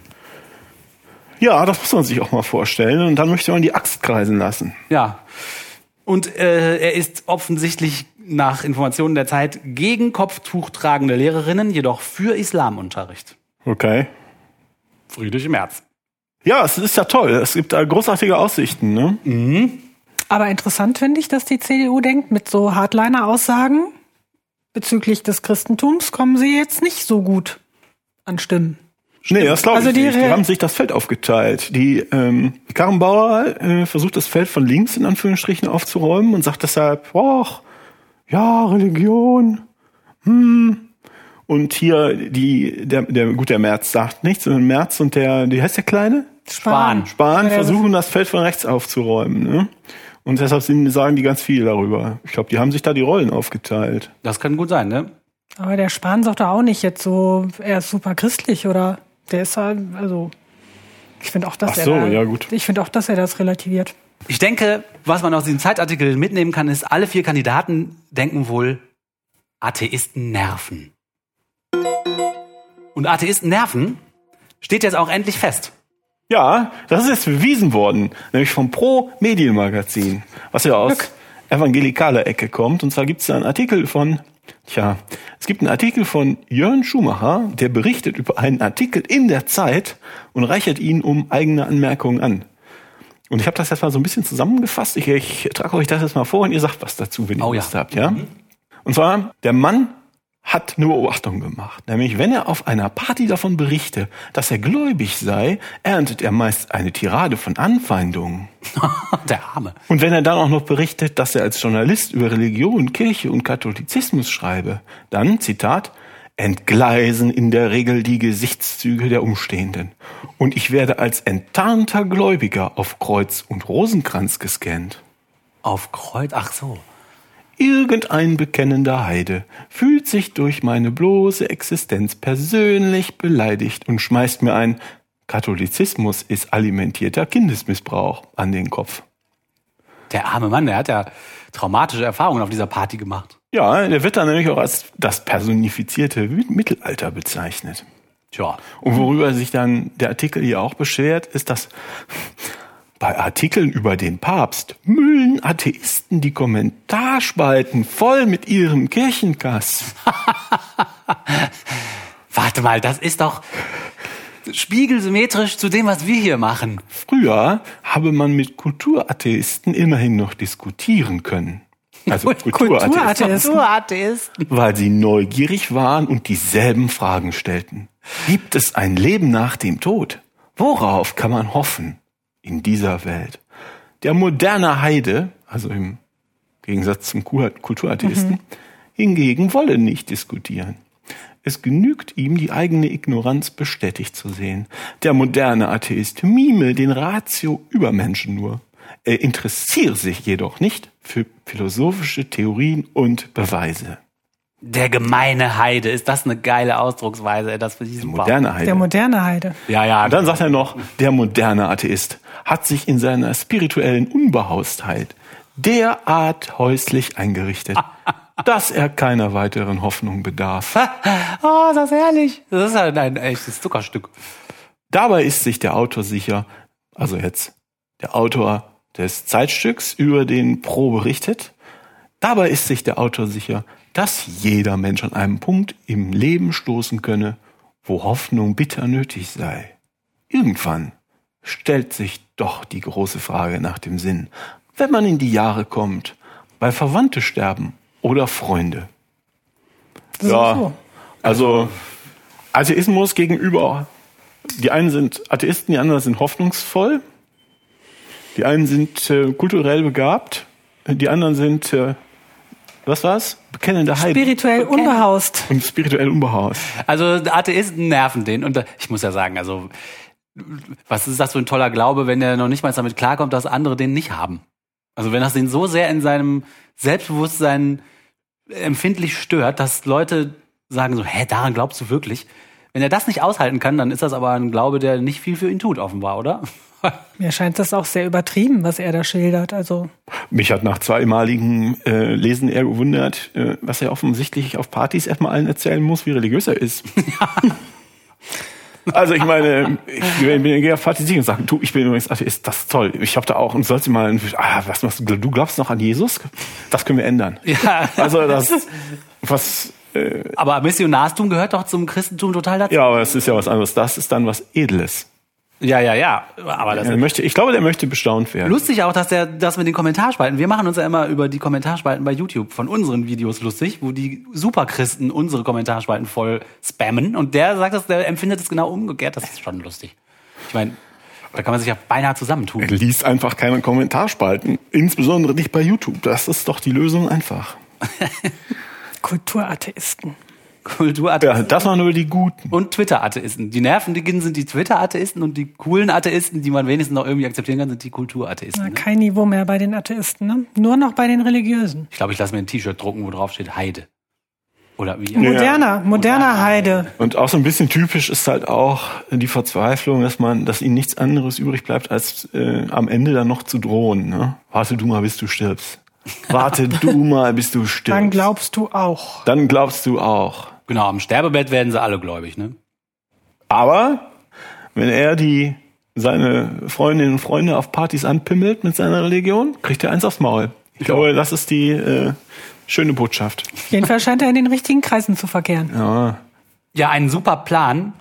Ja, das muss man sich auch mal vorstellen. Und dann möchte man die Axt kreisen lassen. Ja. Und äh, er ist offensichtlich nach Informationen der Zeit gegen Kopftuch tragende Lehrerinnen, jedoch für Islamunterricht. Okay. Friedrich Merz. Ja, es ist ja toll. Es gibt da großartige Aussichten, ne? Aber interessant finde ich, dass die CDU denkt, mit so Hardliner-Aussagen bezüglich des Christentums kommen sie jetzt nicht so gut an Stimmen. Nee, das glaube Also ich die nicht. Die haben sich das Feld aufgeteilt. Die ähm, Karrenbauer äh, versucht das Feld von links in Anführungsstrichen aufzuräumen und sagt deshalb, och, ja, Religion, hm. Und hier die, der, der, gut, der Merz sagt nichts, sondern Merz und der, wie heißt der Kleine? Spahn. Spahn Ja, versuchen das Feld von rechts aufzuräumen. Ne? Und deshalb sind, sagen die ganz viel darüber. Ich glaube, die haben sich da die Rollen aufgeteilt. Das kann gut sein, ne? Aber der Spahn sagt doch auch nicht jetzt so, er ist super christlich oder der ist halt, also ich finde auch, dass Ach so, er da, ja, gut. ich finde auch, dass er das relativiert. Ich denke, was man aus diesem Zeitartikel mitnehmen kann, ist, alle vier Kandidaten denken wohl, Atheisten nerven. Und Atheisten nerven steht jetzt auch endlich fest. Ja, das ist jetzt bewiesen worden, nämlich vom Pro Medienmagazin, was ja aus evangelikaler Ecke kommt. Und zwar gibt es da einen Artikel von, tja, es gibt einen Artikel von Jörn Schumacher, der berichtet über einen Artikel in der Zeit und reichert ihn um eigene Anmerkungen an. Und ich habe das jetzt mal so ein bisschen zusammengefasst. Ich, ich trage euch das jetzt mal vor und ihr sagt was dazu, wenn ihr Oh ja. Lust habt, ja? Und zwar, der Mann hat eine Beobachtung gemacht. Nämlich, wenn er auf einer Party davon berichte, dass er gläubig sei, erntet er meist eine Tirade von Anfeindungen. Der Arme. Und wenn er dann auch noch berichtet, dass er als Journalist über Religion, Kirche und Katholizismus schreibe, dann, Zitat, entgleisen in der Regel die Gesichtszüge der Umstehenden. Und ich werde als enttarnter Gläubiger auf Kreuz und Rosenkranz gescannt. Auf Kreuz, ach so. Irgendein bekennender Heide fühlt sich durch meine bloße Existenz persönlich beleidigt und schmeißt mir ein Katholizismus ist alimentierter Kindesmissbrauch an den Kopf. Der arme Mann, der hat ja traumatische Erfahrungen auf dieser Party gemacht. Ja, der wird dann nämlich auch als das personifizierte Mittelalter bezeichnet. Tja. Und worüber sich dann der Artikel hier auch beschwert, ist, dass bei Artikeln über den Papst müllen Atheisten die Kommentarspalten voll mit ihrem Kirchenkass. Warte mal, das ist doch spiegelsymmetrisch zu dem, was wir hier machen. Früher habe man mit Kulturatheisten immerhin noch diskutieren können. Also Kulturatheisten, Kulturatheisten. Kulturatheisten. weil sie neugierig waren und dieselben Fragen stellten. Gibt es ein Leben nach dem Tod? Worauf kann man hoffen in dieser Welt? Der moderne Heide, also im Gegensatz zum Ku- Kulturatheisten, hingegen wolle nicht diskutieren. Es genügt ihm, die eigene Ignoranz bestätigt zu sehen. Der moderne Atheist mime den Ratio Übermenschen nur. Er interessiert sich jedoch nicht für philosophische Theorien und Beweise. Der gemeine Heide. Ist das eine geile Ausdrucksweise? Das finde ich super. Moderne Heide. Der moderne Heide. Ja, ja. Und dann sagt er noch, der moderne Atheist hat sich in seiner spirituellen Unbehaustheit derart häuslich eingerichtet, dass er keiner weiteren Hoffnung bedarf. Oh, ist das herrlich. Das ist halt ein echtes Zuckerstück. Dabei ist sich der Autor sicher, also jetzt der Autor des Zeitstücks, über den Pro berichtet, dabei ist sich der Autor sicher, dass jeder Mensch an einem Punkt im Leben stoßen könne, wo Hoffnung bitter nötig sei. Irgendwann stellt sich doch die große Frage nach dem Sinn, wenn man in die Jahre kommt, weil Verwandte sterben oder Freunde. Ja, So. also Atheismus gegenüber, die einen sind Atheisten, die anderen sind hoffnungsvoll, die einen sind äh, kulturell begabt, die anderen sind, äh, was war's? Bekennende Heiden Spirituell unbehaust. und spirituell unbehaust. Also Atheisten nerven den. Und äh, ich muss ja sagen, also was ist das für ein toller Glaube, wenn er noch nicht mal damit klarkommt, dass andere den nicht haben. Also wenn das ihn so sehr in seinem Selbstbewusstsein empfindlich stört, dass Leute sagen so, hä, daran glaubst du wirklich? Wenn er das nicht aushalten kann, dann ist das aber ein Glaube, der nicht viel für ihn tut, offenbar, oder? Mir scheint das auch sehr übertrieben, was er da schildert. Also Mich hat nach zweimaligen äh, Lesen eher gewundert, äh, was er offensichtlich auf Partys erstmal allen erzählen muss, wie religiös er ist. Also ich meine, ich bin ja Partys und sagen, du, ich bin übrigens Atheist, das ist toll. Ich habe da auch und sollst du mal, ah, was machst du? Du glaubst noch an Jesus? Das können wir ändern. Ja. Also das, was, äh, Aber Missionarstum gehört doch zum Christentum total dazu. ja, aber das ist ja was anderes. Das ist dann was Edles. Ja, ja, ja. Aber das Er möchte, ich glaube, der möchte bestaunt werden. Lustig auch, dass der das mit den Kommentarspalten. Wir machen uns ja immer über die Kommentarspalten bei YouTube von unseren Videos lustig, wo die Superchristen unsere Kommentarspalten voll spammen. Und der sagt, dass der empfindet es genau umgekehrt. Das ist schon lustig. Ich meine, da kann man sich ja beinahe zusammentun. Er liest einfach keine Kommentarspalten, insbesondere nicht bei YouTube. Das ist doch die Lösung einfach. Kulturatheisten. Kulturatheisten Ja, das waren nur die Guten. und Twitter-Atheisten. Die nervendigen sind die Twitter-Atheisten und die coolen Atheisten, die man wenigstens noch irgendwie akzeptieren kann, sind die Kulturatheisten. Ne? kein Niveau mehr bei den Atheisten, ne? Nur noch bei den Religiösen. Ich glaube, ich lasse mir ein T-Shirt drucken, wo drauf steht Heide. Oder wie? Moderner, moderner Heide. Und auch so ein bisschen typisch ist halt auch die Verzweiflung, dass man, dass ihnen nichts anderes übrig bleibt, als äh, am Ende dann noch zu drohen. Ne? Warte du mal, bis du stirbst. Warte du mal, bis du stirbst. Dann glaubst du auch. Dann glaubst du auch. Genau, am Sterbebett werden sie alle gläubig, ne? Aber wenn er die seine Freundinnen und Freunde auf Partys anpimmelt mit seiner Religion, kriegt er eins aufs Maul. Ich glaube, das ist die äh, schöne Botschaft. Jedenfalls scheint er in den richtigen Kreisen zu verkehren. Ja. Ja, einen super Plan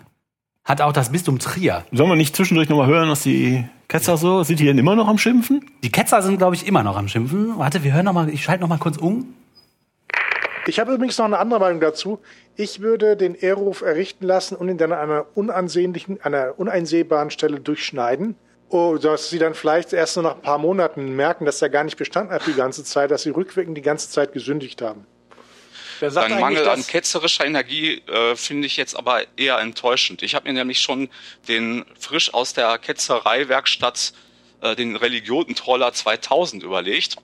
hat auch das Bistum Trier. Sollen wir nicht zwischendurch nochmal hören, was die Ketzer so, sind die denn immer noch am Schimpfen? Die Ketzer sind, glaube ich, immer noch am Schimpfen. Warte, wir hören noch mal, ich schalte noch mal kurz um. Ich habe übrigens noch eine andere Meinung dazu. Ich würde den Ehrruf errichten lassen und ihn dann an einer unansehnlichen, einer uneinsehbaren Stelle durchschneiden. Oh, dass sie dann vielleicht erst nur nach ein paar Monaten merken, dass er gar nicht bestanden hat die ganze Zeit, dass sie rückwirkend die ganze Zeit gesündigt haben. Dein Mangel an ketzerischer Energie äh, finde ich jetzt aber eher enttäuschend. Ich habe mir nämlich schon den frisch aus der Ketzereiwerkstatt äh, den Religiotentroller 2000 überlegt.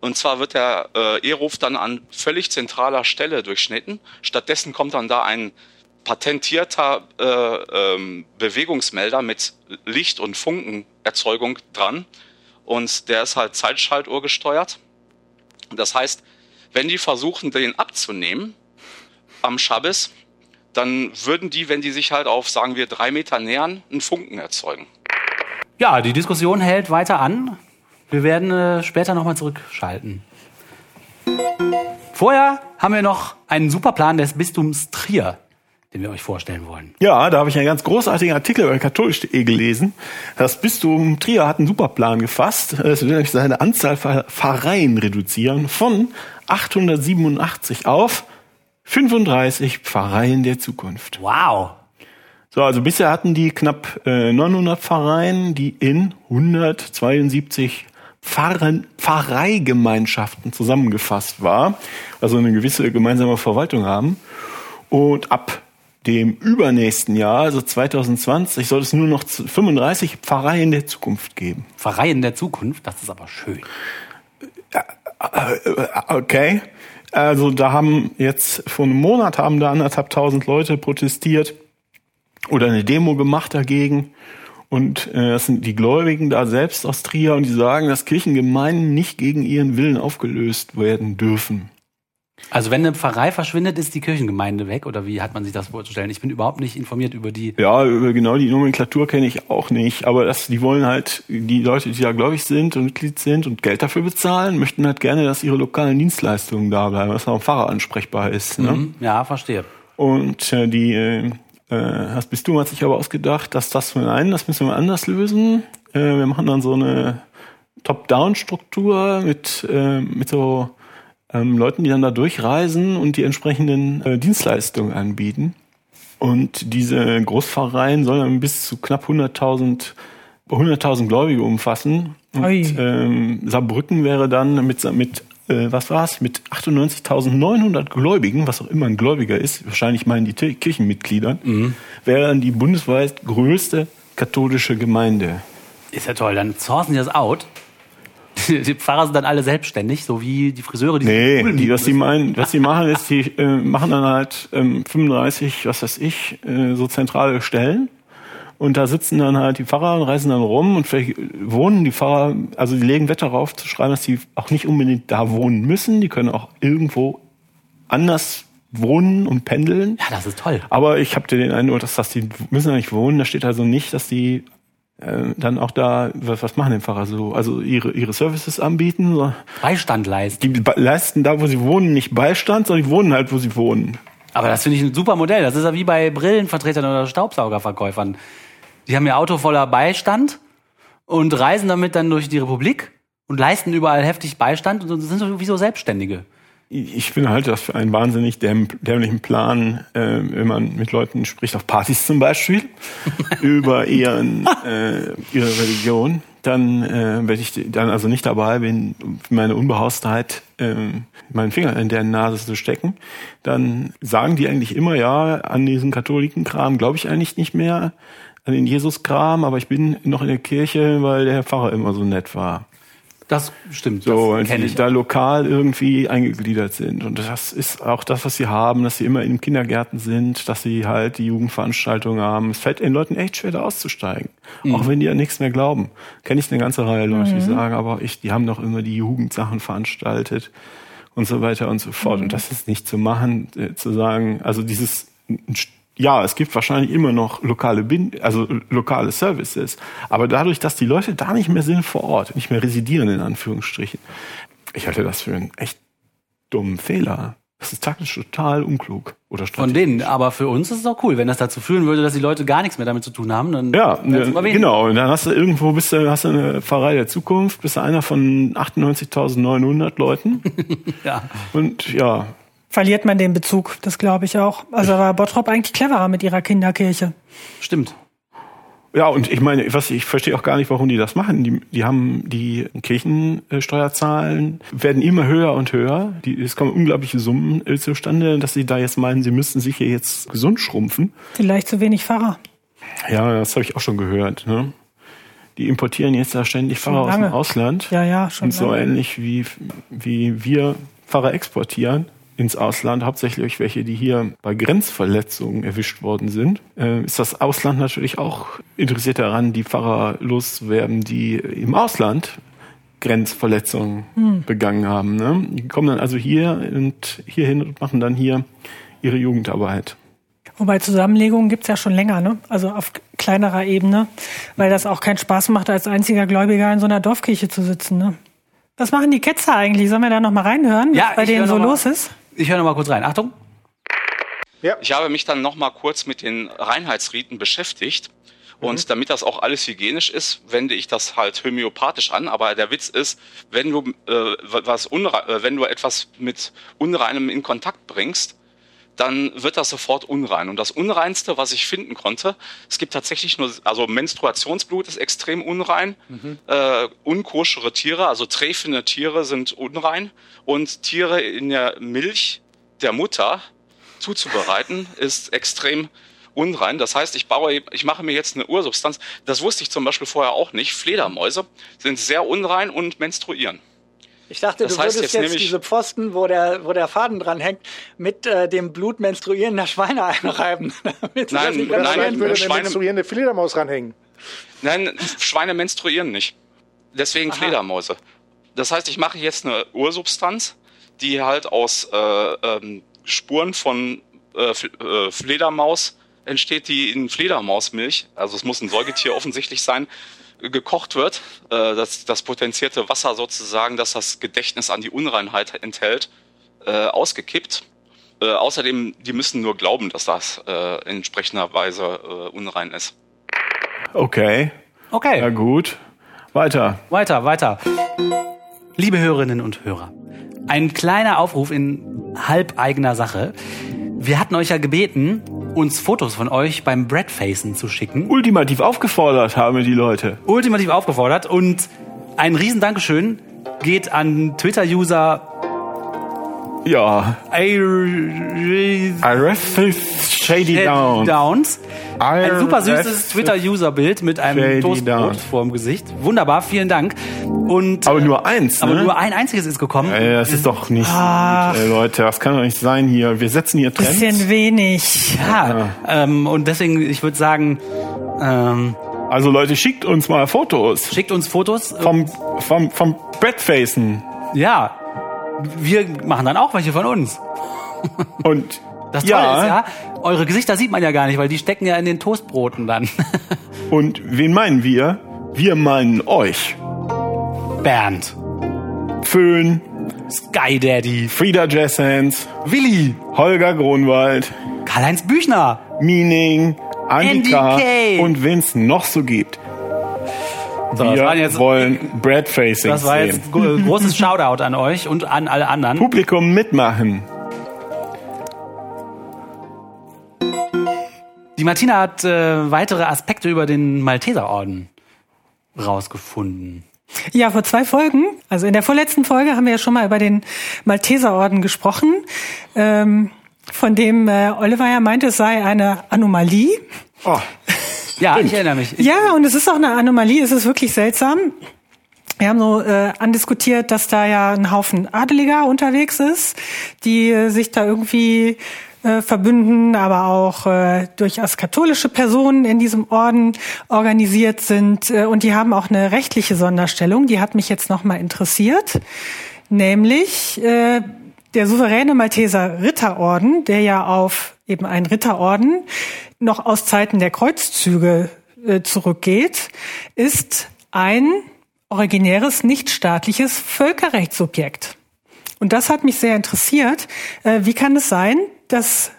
Und zwar wird der äh, E-Ruf dann an völlig zentraler Stelle durchschnitten. Stattdessen kommt dann da ein patentierter äh, ähm, Bewegungsmelder mit Licht- und Funkenerzeugung dran. Und der ist halt Zeitschaltuhr gesteuert. Das heißt, wenn die versuchen, den abzunehmen am Schabbes, dann würden die, wenn die sich halt auf, sagen wir, drei Meter nähern, einen Funken erzeugen. Ja, die Diskussion hält weiter an. Wir werden äh, später nochmal zurückschalten. Vorher haben wir noch einen Superplan des Bistums Trier, den wir euch vorstellen wollen. Ja, da habe ich einen ganz großartigen Artikel bei katholisch.de gelesen. Das Bistum Trier hat einen Superplan gefasst. Es will nämlich seine Anzahl Pfarreien reduzieren von 887 auf 35 Pfarreien der Zukunft. Wow. So, also bisher hatten die knapp äh, 900 Pfarreien, die in 172 Pfarren, Pfarreigemeinschaften zusammengefasst war, also eine gewisse gemeinsame Verwaltung haben. Und ab dem übernächsten Jahr, also 2020, soll es nur noch 35 Pfarreien der Zukunft geben. Pfarreien der Zukunft, das ist aber schön. Okay. Also da haben jetzt vor einem Monat haben da anderthalb tausend Leute protestiert oder eine Demo gemacht dagegen. Und äh, das sind die Gläubigen da selbst aus Trier und die sagen, dass Kirchengemeinden nicht gegen ihren Willen aufgelöst werden dürfen. Also wenn eine Pfarrei verschwindet, ist die Kirchengemeinde weg oder wie hat man sich das vorzustellen? Ich bin überhaupt nicht informiert über die. Ja, über genau die Nomenklatur kenne ich auch nicht, aber das, die wollen halt, die Leute, die da gläubig sind und Mitglied sind und Geld dafür bezahlen, möchten halt gerne, dass ihre lokalen Dienstleistungen da bleiben, dass auch ein Pfarrer ansprechbar ist. Ne? Mhm, ja, verstehe. Und äh, die äh, das Bistum hat sich aber ausgedacht, dass das nein, das müssen wir anders lösen. Äh, wir machen dann so eine Top-Down-Struktur mit äh, mit so ähm, Leuten, die dann da durchreisen und die entsprechenden äh, Dienstleistungen anbieten. Und diese Großpfarreien sollen dann bis zu knapp 100.000 100.000 Gläubige umfassen. Und ähm, Saarbrücken wäre dann mit, mit äh, was war's, mit 98.900 Gläubigen, was auch immer ein Gläubiger ist, wahrscheinlich meinen die Kirchenmitglieder, mhm. wäre dann die bundesweit größte katholische Gemeinde. Ist ja toll, dann sourcen die das out. Die Pfarrer sind dann alle selbstständig, so wie die Friseure, die Nee, die, was sie meinen, was sie machen, ist, die äh, machen dann halt ähm, 35, was weiß ich, äh, so zentrale Stellen. Und da sitzen dann halt die Pfarrer und reisen dann rum und vielleicht wohnen die Pfarrer, also die legen Wert darauf zu schreiben, dass die auch nicht unbedingt da wohnen müssen. Die können auch irgendwo anders wohnen und pendeln. Ja, das ist toll. Aber ich habe den Eindruck, dass das die müssen da nicht wohnen. Da steht also nicht, dass die äh, dann auch da, was, was machen die Pfarrer so? Also ihre, ihre Services anbieten? Beistand leisten. Die leisten da, wo sie wohnen, nicht Beistand, sondern die wohnen halt, wo sie wohnen. Aber das finde ich ein super Modell. Das ist ja wie bei Brillenvertretern oder Staubsaugerverkäufern. Die haben ihr Auto voller Beistand und reisen damit dann durch die Republik und leisten überall heftig Beistand und sind so wie so Selbstständige. Ich finde halt das für einen wahnsinnig dämlichen Plan, äh, wenn man mit Leuten spricht, auf Partys zum Beispiel, über ihren, äh, ihre Religion, dann äh, werde ich dann also nicht dabei bin, meine Unbehaustheit äh, meinen Finger in deren Nase zu stecken, dann sagen die eigentlich immer, ja, an diesen Katholiken-Kram glaube ich eigentlich nicht mehr, an den Jesus-Kram, aber ich bin noch in der Kirche, weil der Pfarrer immer so nett war. Das stimmt. So, das kenne ich. da lokal irgendwie eingegliedert sind. Und das ist auch das, was sie haben, dass sie immer in Kindergärten sind, dass sie halt die Jugendveranstaltungen haben. Es fällt den Leuten echt schwer, da auszusteigen. Mhm. Auch wenn die ja nichts mehr glauben. Kenne ich eine ganze Reihe Leute, mhm. die sagen, aber ich, die haben doch immer die Jugendsachen veranstaltet und so weiter und so fort. Mhm. Und das ist nicht zu machen, äh, zu sagen, also dieses ja, es gibt wahrscheinlich immer noch lokale Bind also lokale Services, aber dadurch, dass die Leute da nicht mehr sind vor Ort, nicht mehr residieren in Anführungsstrichen, ich halte das für einen echt dummen Fehler. Das ist taktisch total unklug oder Von denen, aber für uns ist es auch cool, wenn das dazu führen würde, dass die Leute gar nichts mehr damit zu tun haben, dann ja, genau. Und dann hast du irgendwo bist du hast du eine Pfarrei der Zukunft, bist du einer von 98.900 Leuten. ja. Und ja, verliert man den Bezug. Das glaube ich auch. Also war Bottrop eigentlich cleverer mit ihrer Kinderkirche. Stimmt. Ja, und ich meine, was ich verstehe auch gar nicht, warum die das machen. Die, die haben die Kirchensteuerzahlen werden immer höher und höher. Die, es kommen unglaubliche Summen äh, zustande, dass sie da jetzt meinen, sie müssten sich hier jetzt gesund schrumpfen. Vielleicht zu wenig Pfarrer. Ja, das habe ich auch schon gehört. Ne? Die importieren jetzt da ständig Pfarrer aus dem Ausland. Ja, ja, schon. Und so lange. ähnlich wie, wie wir Pfarrer exportieren ins Ausland, hauptsächlich welche, die hier bei Grenzverletzungen erwischt worden sind, äh, ist das Ausland natürlich auch interessiert daran, die Pfarrer loszuwerden, die im Ausland Grenzverletzungen begangen haben. Ne? Die kommen dann also hier und hier hin und machen dann hier ihre Jugendarbeit. Wobei Zusammenlegungen gibt's ja schon länger, ne? Also auf kleinerer Ebene, weil das auch keinen Spaß macht, als einziger Gläubiger in so einer Dorfkirche zu sitzen, ne? Was machen die Ketzer eigentlich? Sollen wir da noch mal reinhören, Ja, was bei denen so los ist? Ich höre noch mal kurz rein. Achtung. Ich habe mich dann noch mal kurz mit den Reinheitsriten beschäftigt. Und damit das auch alles hygienisch ist, wende ich das halt homöopathisch an. Aber der Witz ist, wenn du äh, was unre äh, wenn du etwas mit Unreinem in Kontakt bringst, dann wird das sofort unrein. Und das Unreinste, was ich finden konnte, es gibt tatsächlich nur, also Menstruationsblut ist extrem unrein, äh, unkoschere Tiere, also träfende Tiere sind unrein und Tiere in der Milch der Mutter zuzubereiten ist extrem unrein. Das heißt, ich baue, ich mache mir jetzt eine Ursubstanz. Das wusste ich zum Beispiel vorher auch nicht. Fledermäuse sind sehr unrein und menstruieren. Ich dachte, Das du heißt würdest jetzt jetzt, diese Pfosten, wo der, wo der Faden dran hängt, mit äh, dem Blut menstruierender Schweine einreiben. Nein, nein, nein, würde eine Schweine- menstruierende Fledermaus ranhängen. Nein, Schweine menstruieren nicht. Deswegen Fledermäuse. Das heißt, ich mache jetzt eine Ursubstanz, die halt aus äh, ähm, Spuren von äh, äh, Fledermaus entsteht, die in Fledermausmilch, also es muss ein Säugetier offensichtlich sein, äh, gekocht wird. Äh, das, das potenzierte Wasser sozusagen, das das Gedächtnis an die Unreinheit enthält, äh, ausgekippt. Äh, außerdem, die müssen nur glauben, dass das äh, in entsprechender Weise äh, unrein ist. Okay, Okay. ja gut. Weiter. Weiter, weiter. Liebe Hörerinnen und Hörer, ein kleiner Aufruf in halbeigener Sache. Wir hatten euch ja gebeten, uns Fotos von euch beim Breadfacen zu schicken. Ultimativ aufgefordert haben die Leute. Ultimativ aufgefordert und ein riesen Dankeschön geht an Twitter-User Ja. Arrested Shady Down. Downs. Ein super süßes Twitter-User-Bild mit einem Toastbrot Down. vorm Gesicht. Wunderbar, vielen Dank. Und Aber nur eins, aber ne? nur ein einziges ist gekommen. Ey, das ist doch nicht gut, ey, Leute. Das kann doch nicht sein hier. Wir setzen hier Trends. Bisschen wenig. Ja, ähm, und deswegen, ich würde sagen, ähm, Also Leute, schickt uns mal Fotos schickt uns Fotos. Äh, vom, vom, vom Breadfacen. Ja, wir machen dann auch welche von uns. Und Das Tolle ist ja, eure Gesichter sieht man ja gar nicht, weil die stecken ja in den Toastbroten dann. Und wen meinen wir? Wir meinen euch. Bernd, Föhn, Sky Daddy, Frieda Jessens, Willi, Holger Gronwald, Karl-Heinz Büchner, Meaning, Annika und wen es noch so gibt. So, das Wir waren jetzt- wollen Breadfacing Das war sehen. jetzt gro- großes Shoutout an euch und an alle anderen. Publikum mitmachen. Die Martina hat äh, weitere Aspekte über den Malteserorden rausgefunden. Ja, vor zwei Folgen, also in der vorletzten Folge haben wir ja schon mal über den Malteserorden gesprochen, ähm, von dem äh, Oliver ja meinte, es sei eine Anomalie. Oh, Ja, ich erinnere mich. Ich, Ja, und es ist auch eine Anomalie, es ist wirklich seltsam. Wir haben so äh, andiskutiert, dass da ja ein Haufen Adeliger unterwegs ist, die äh, sich da irgendwie äh, verbünden, aber auch äh, durchaus katholische Personen in diesem Orden organisiert sind. Äh, und die haben auch eine rechtliche Sonderstellung, die hat mich jetzt nochmal interessiert. Nämlich äh, der souveräne Malteser Ritterorden, der ja auf eben ein Ritterorden noch aus Zeiten der Kreuzzüge äh, zurückgeht, ist ein originäres nichtstaatliches Völkerrechtssubjekt. Und das hat mich sehr interessiert. Äh, wie kann es sein, dass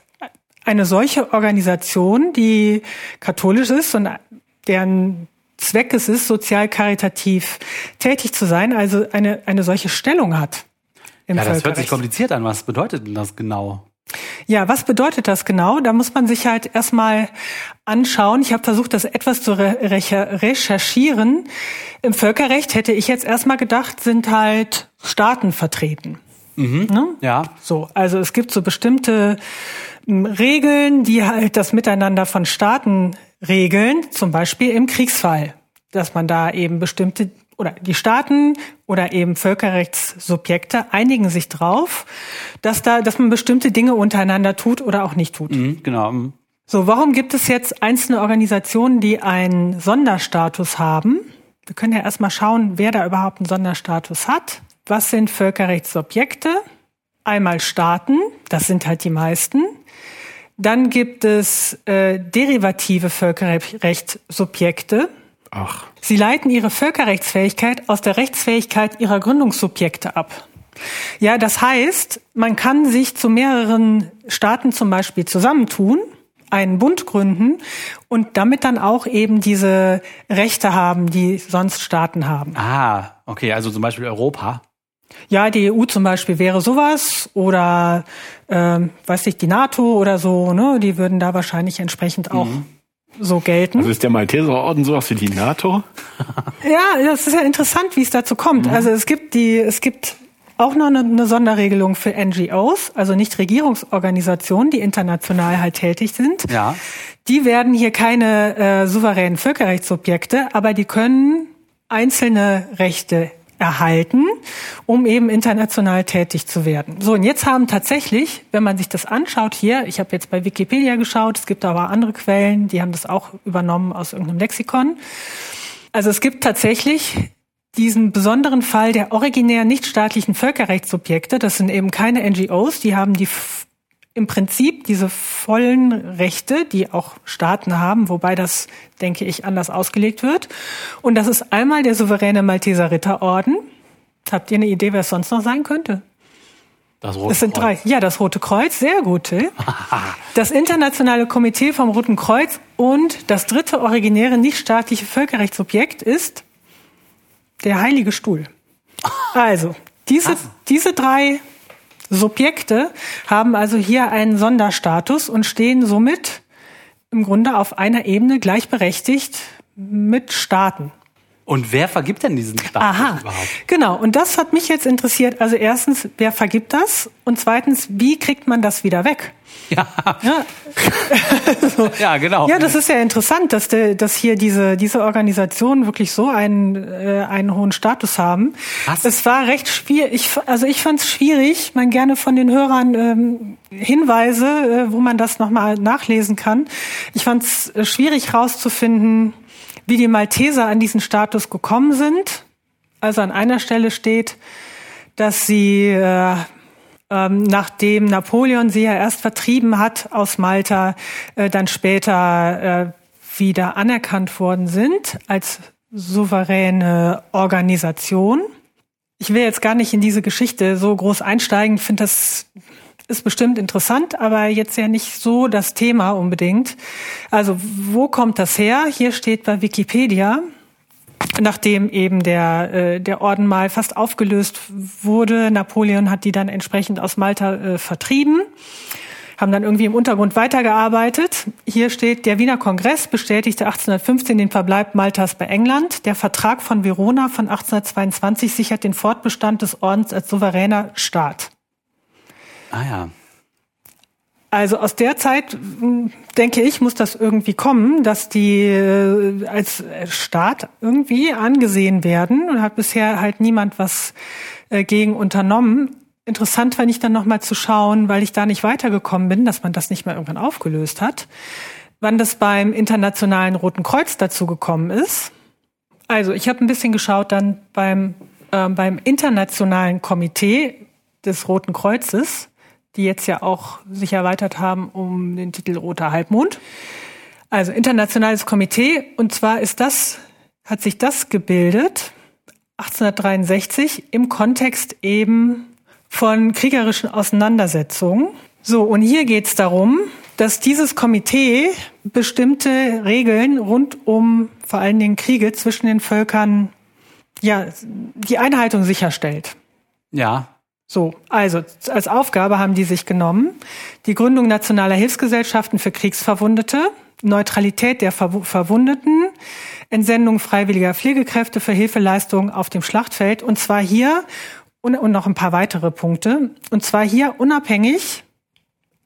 eine solche Organisation, die katholisch ist und deren Zweck es ist, sozial karitativ tätig zu sein, also eine, eine solche Stellung hat? Im ja, das hört sich kompliziert an. Was bedeutet denn das genau? Ja, was bedeutet das genau? Da muss man sich halt erstmal anschauen. Ich habe versucht, das etwas zu re recher- recherchieren. Im Völkerrecht hätte ich jetzt erstmal gedacht, sind halt Staaten vertreten. Ne? Ja, So, also es gibt so bestimmte m, Regeln, die halt das Miteinander von Staaten regeln, zum Beispiel im Kriegsfall, dass man da eben bestimmte oder die Staaten oder eben Völkerrechtssubjekte einigen sich drauf, dass da, dass man bestimmte Dinge untereinander tut oder auch nicht tut. mhm, genau. So, warum gibt es jetzt einzelne Organisationen, die einen Sonderstatus haben? wir können ja erstmal schauen, wer da überhaupt einen Sonderstatus hat. Was sind Völkerrechtsobjekte? Einmal Staaten, das sind halt die meisten. Dann gibt es äh, derivative Völkerrechtssubjekte. Ach. Sie leiten ihre Völkerrechtsfähigkeit aus der Rechtsfähigkeit ihrer Gründungssubjekte ab. Ja, das heißt, man kann sich zu mehreren Staaten zum Beispiel zusammentun, einen Bund gründen und damit dann auch eben diese Rechte haben, die sonst Staaten haben. Ah, okay, also zum Beispiel Europa. Ja, die EU zum Beispiel wäre sowas oder ähm, weiß ich, die NATO oder so, ne? Die würden da wahrscheinlich entsprechend auch so gelten. Also ist der Malteserorden sowas wie die NATO? Ja, das ist ja interessant, wie es dazu kommt. Also es gibt die, es gibt auch noch eine, eine Sonderregelung für NGOs, also Nichtregierungsorganisationen, die international halt tätig sind. Ja. Die werden hier keine äh, souveränen Völkerrechtssubjekte, aber die können einzelne Rechte erhalten, um eben international tätig zu werden. So, und jetzt haben tatsächlich, wenn man sich das anschaut hier, ich habe jetzt bei Wikipedia geschaut, es gibt aber andere Quellen, die haben das auch übernommen aus irgendeinem Lexikon. Also es gibt tatsächlich diesen besonderen Fall der originär nichtstaatlichen Völkerrechtssubjekte. Das sind eben keine NGOs, die haben die im Prinzip diese vollen Rechte, die auch Staaten haben, wobei das, denke ich, anders ausgelegt wird. Und das ist einmal der souveräne Malteser Ritterorden. Habt ihr eine Idee, wer es sonst noch sein könnte? Das Rote Es sind Kreuz. drei. Ja, das Rote Kreuz, sehr gut. Till. Das Internationale Komitee vom Roten Kreuz und das dritte originäre nichtstaatliche Völkerrechtsobjekt ist der Heilige Stuhl. Also, diese, diese drei Subjekte haben also hier einen Sonderstatus und stehen somit im Grunde auf einer Ebene gleichberechtigt mit Staaten. Und wer vergibt denn diesen Status Aha, überhaupt? genau. Und das hat mich jetzt interessiert. Also erstens, wer vergibt das? Und zweitens, wie kriegt man das wieder weg? Ja, Ja, ja genau. ja das ist ja interessant, dass, der, dass hier diese, diese Organisationen wirklich so einen, äh, einen hohen Status haben. Was? Es war recht schwierig. Ich, also ich fand es schwierig, man gerne von den Hörern ähm, Hinweise, äh, wo man das nochmal nachlesen kann. Ich fand es äh, schwierig herauszufinden, wie die Malteser an diesen Status gekommen sind. Also an einer Stelle steht, dass sie äh, ähm, nachdem Napoleon sie ja erst vertrieben hat aus Malta, äh, dann später äh, wieder anerkannt worden sind als souveräne Organisation. Ich will jetzt gar nicht in diese Geschichte so groß einsteigen. Finde, das ist bestimmt interessant, aber jetzt ja nicht so das Thema unbedingt. Also, wo kommt das her? Hier steht bei Wikipedia, nachdem eben der, äh, der Orden mal fast aufgelöst wurde. Napoleon hat die dann entsprechend aus Malta äh, vertrieben, haben dann irgendwie im Untergrund weitergearbeitet. Hier steht, der Wiener Kongress bestätigte 1815 den Verbleib Maltas bei England. Der Vertrag von Verona von 1822 sichert den Fortbestand des Ordens als souveräner Staat. Ah ja. Also aus der Zeit, mh, denke ich, muss das irgendwie kommen, dass die äh, als Staat irgendwie angesehen werden und hat bisher halt niemand was äh, gegen unternommen. Interessant fand ich dann nochmal zu schauen, weil ich da nicht weitergekommen bin, dass man das nicht mehr irgendwann aufgelöst hat, wann das beim Internationalen Roten Kreuz dazu gekommen ist. Also ich habe ein bisschen geschaut dann beim, äh, beim Internationalen Komitee des Roten Kreuzes, die jetzt ja auch sich erweitert haben um den Titel Roter Halbmond. Also Internationales Komitee. Und zwar ist das, hat sich das gebildet 1863 im Kontext eben von kriegerischen Auseinandersetzungen. So, und hier geht es darum, dass dieses Komitee bestimmte Regeln rund um vor allen Dingen Kriege zwischen den Völkern, ja, die Einhaltung sicherstellt. Ja. So, also als Aufgabe haben die sich genommen, die Gründung nationaler Hilfsgesellschaften für Kriegsverwundete, Neutralität der Verw Verwundeten, Entsendung freiwilliger Pflegekräfte für Hilfeleistungen auf dem Schlachtfeld. Und zwar hier und noch ein paar weitere Punkte. Und zwar hier unabhängig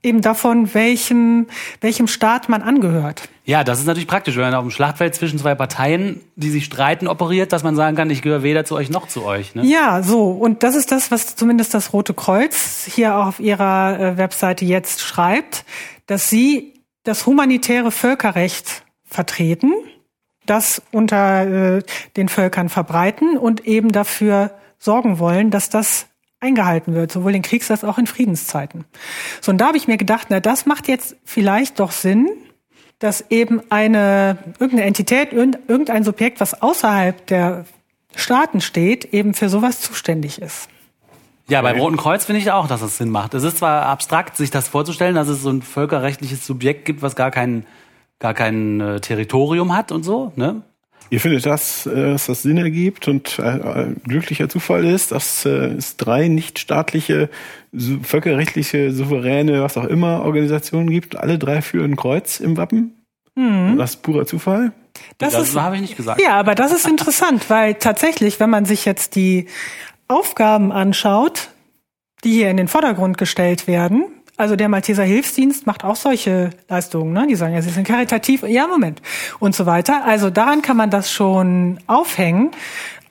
eben davon, welchem, welchem Staat man angehört. Ja, das ist natürlich praktisch, wenn man auf dem Schlachtfeld zwischen zwei Parteien, die sich streiten, operiert, dass man sagen kann, ich gehöre weder zu euch noch zu euch. Ne? Ja, so. Und das ist das, was zumindest das Rote Kreuz hier auch auf ihrer äh, Webseite jetzt schreibt, dass sie das humanitäre Völkerrecht vertreten. das unter äh, den Völkern verbreiten und eben dafür sorgen wollen, dass das eingehalten wird, sowohl in Kriegs- als auch in Friedenszeiten. So, und da habe ich mir gedacht, na, das macht jetzt vielleicht doch Sinn, dass eben eine, irgendeine Entität, irgendein Subjekt, was außerhalb der Staaten steht, eben für sowas zuständig ist. Ja, beim Roten Kreuz finde ich auch, dass das Sinn macht. Es ist zwar abstrakt, sich das vorzustellen, dass es so ein völkerrechtliches Subjekt gibt, was gar kein, gar kein äh, Territorium hat und so, ne? Ihr findet das, äh, dass das Sinn ergibt und äh, äh, glücklicher Zufall ist, dass es drei nichtstaatliche, völkerrechtliche, souveräne, was auch immer Organisationen gibt. Alle drei führen ein Kreuz im Wappen. Mhm. Das ist purer Zufall. Das, das habe ich nicht gesagt. Ja, aber das ist interessant, weil tatsächlich, wenn man sich jetzt die Aufgaben anschaut, die hier in den Vordergrund gestellt werden, also der Malteser Hilfsdienst macht auch solche Leistungen, ne? Die sagen ja, sie sind karitativ, ja, Moment, und so weiter. Also daran kann man das schon aufhängen.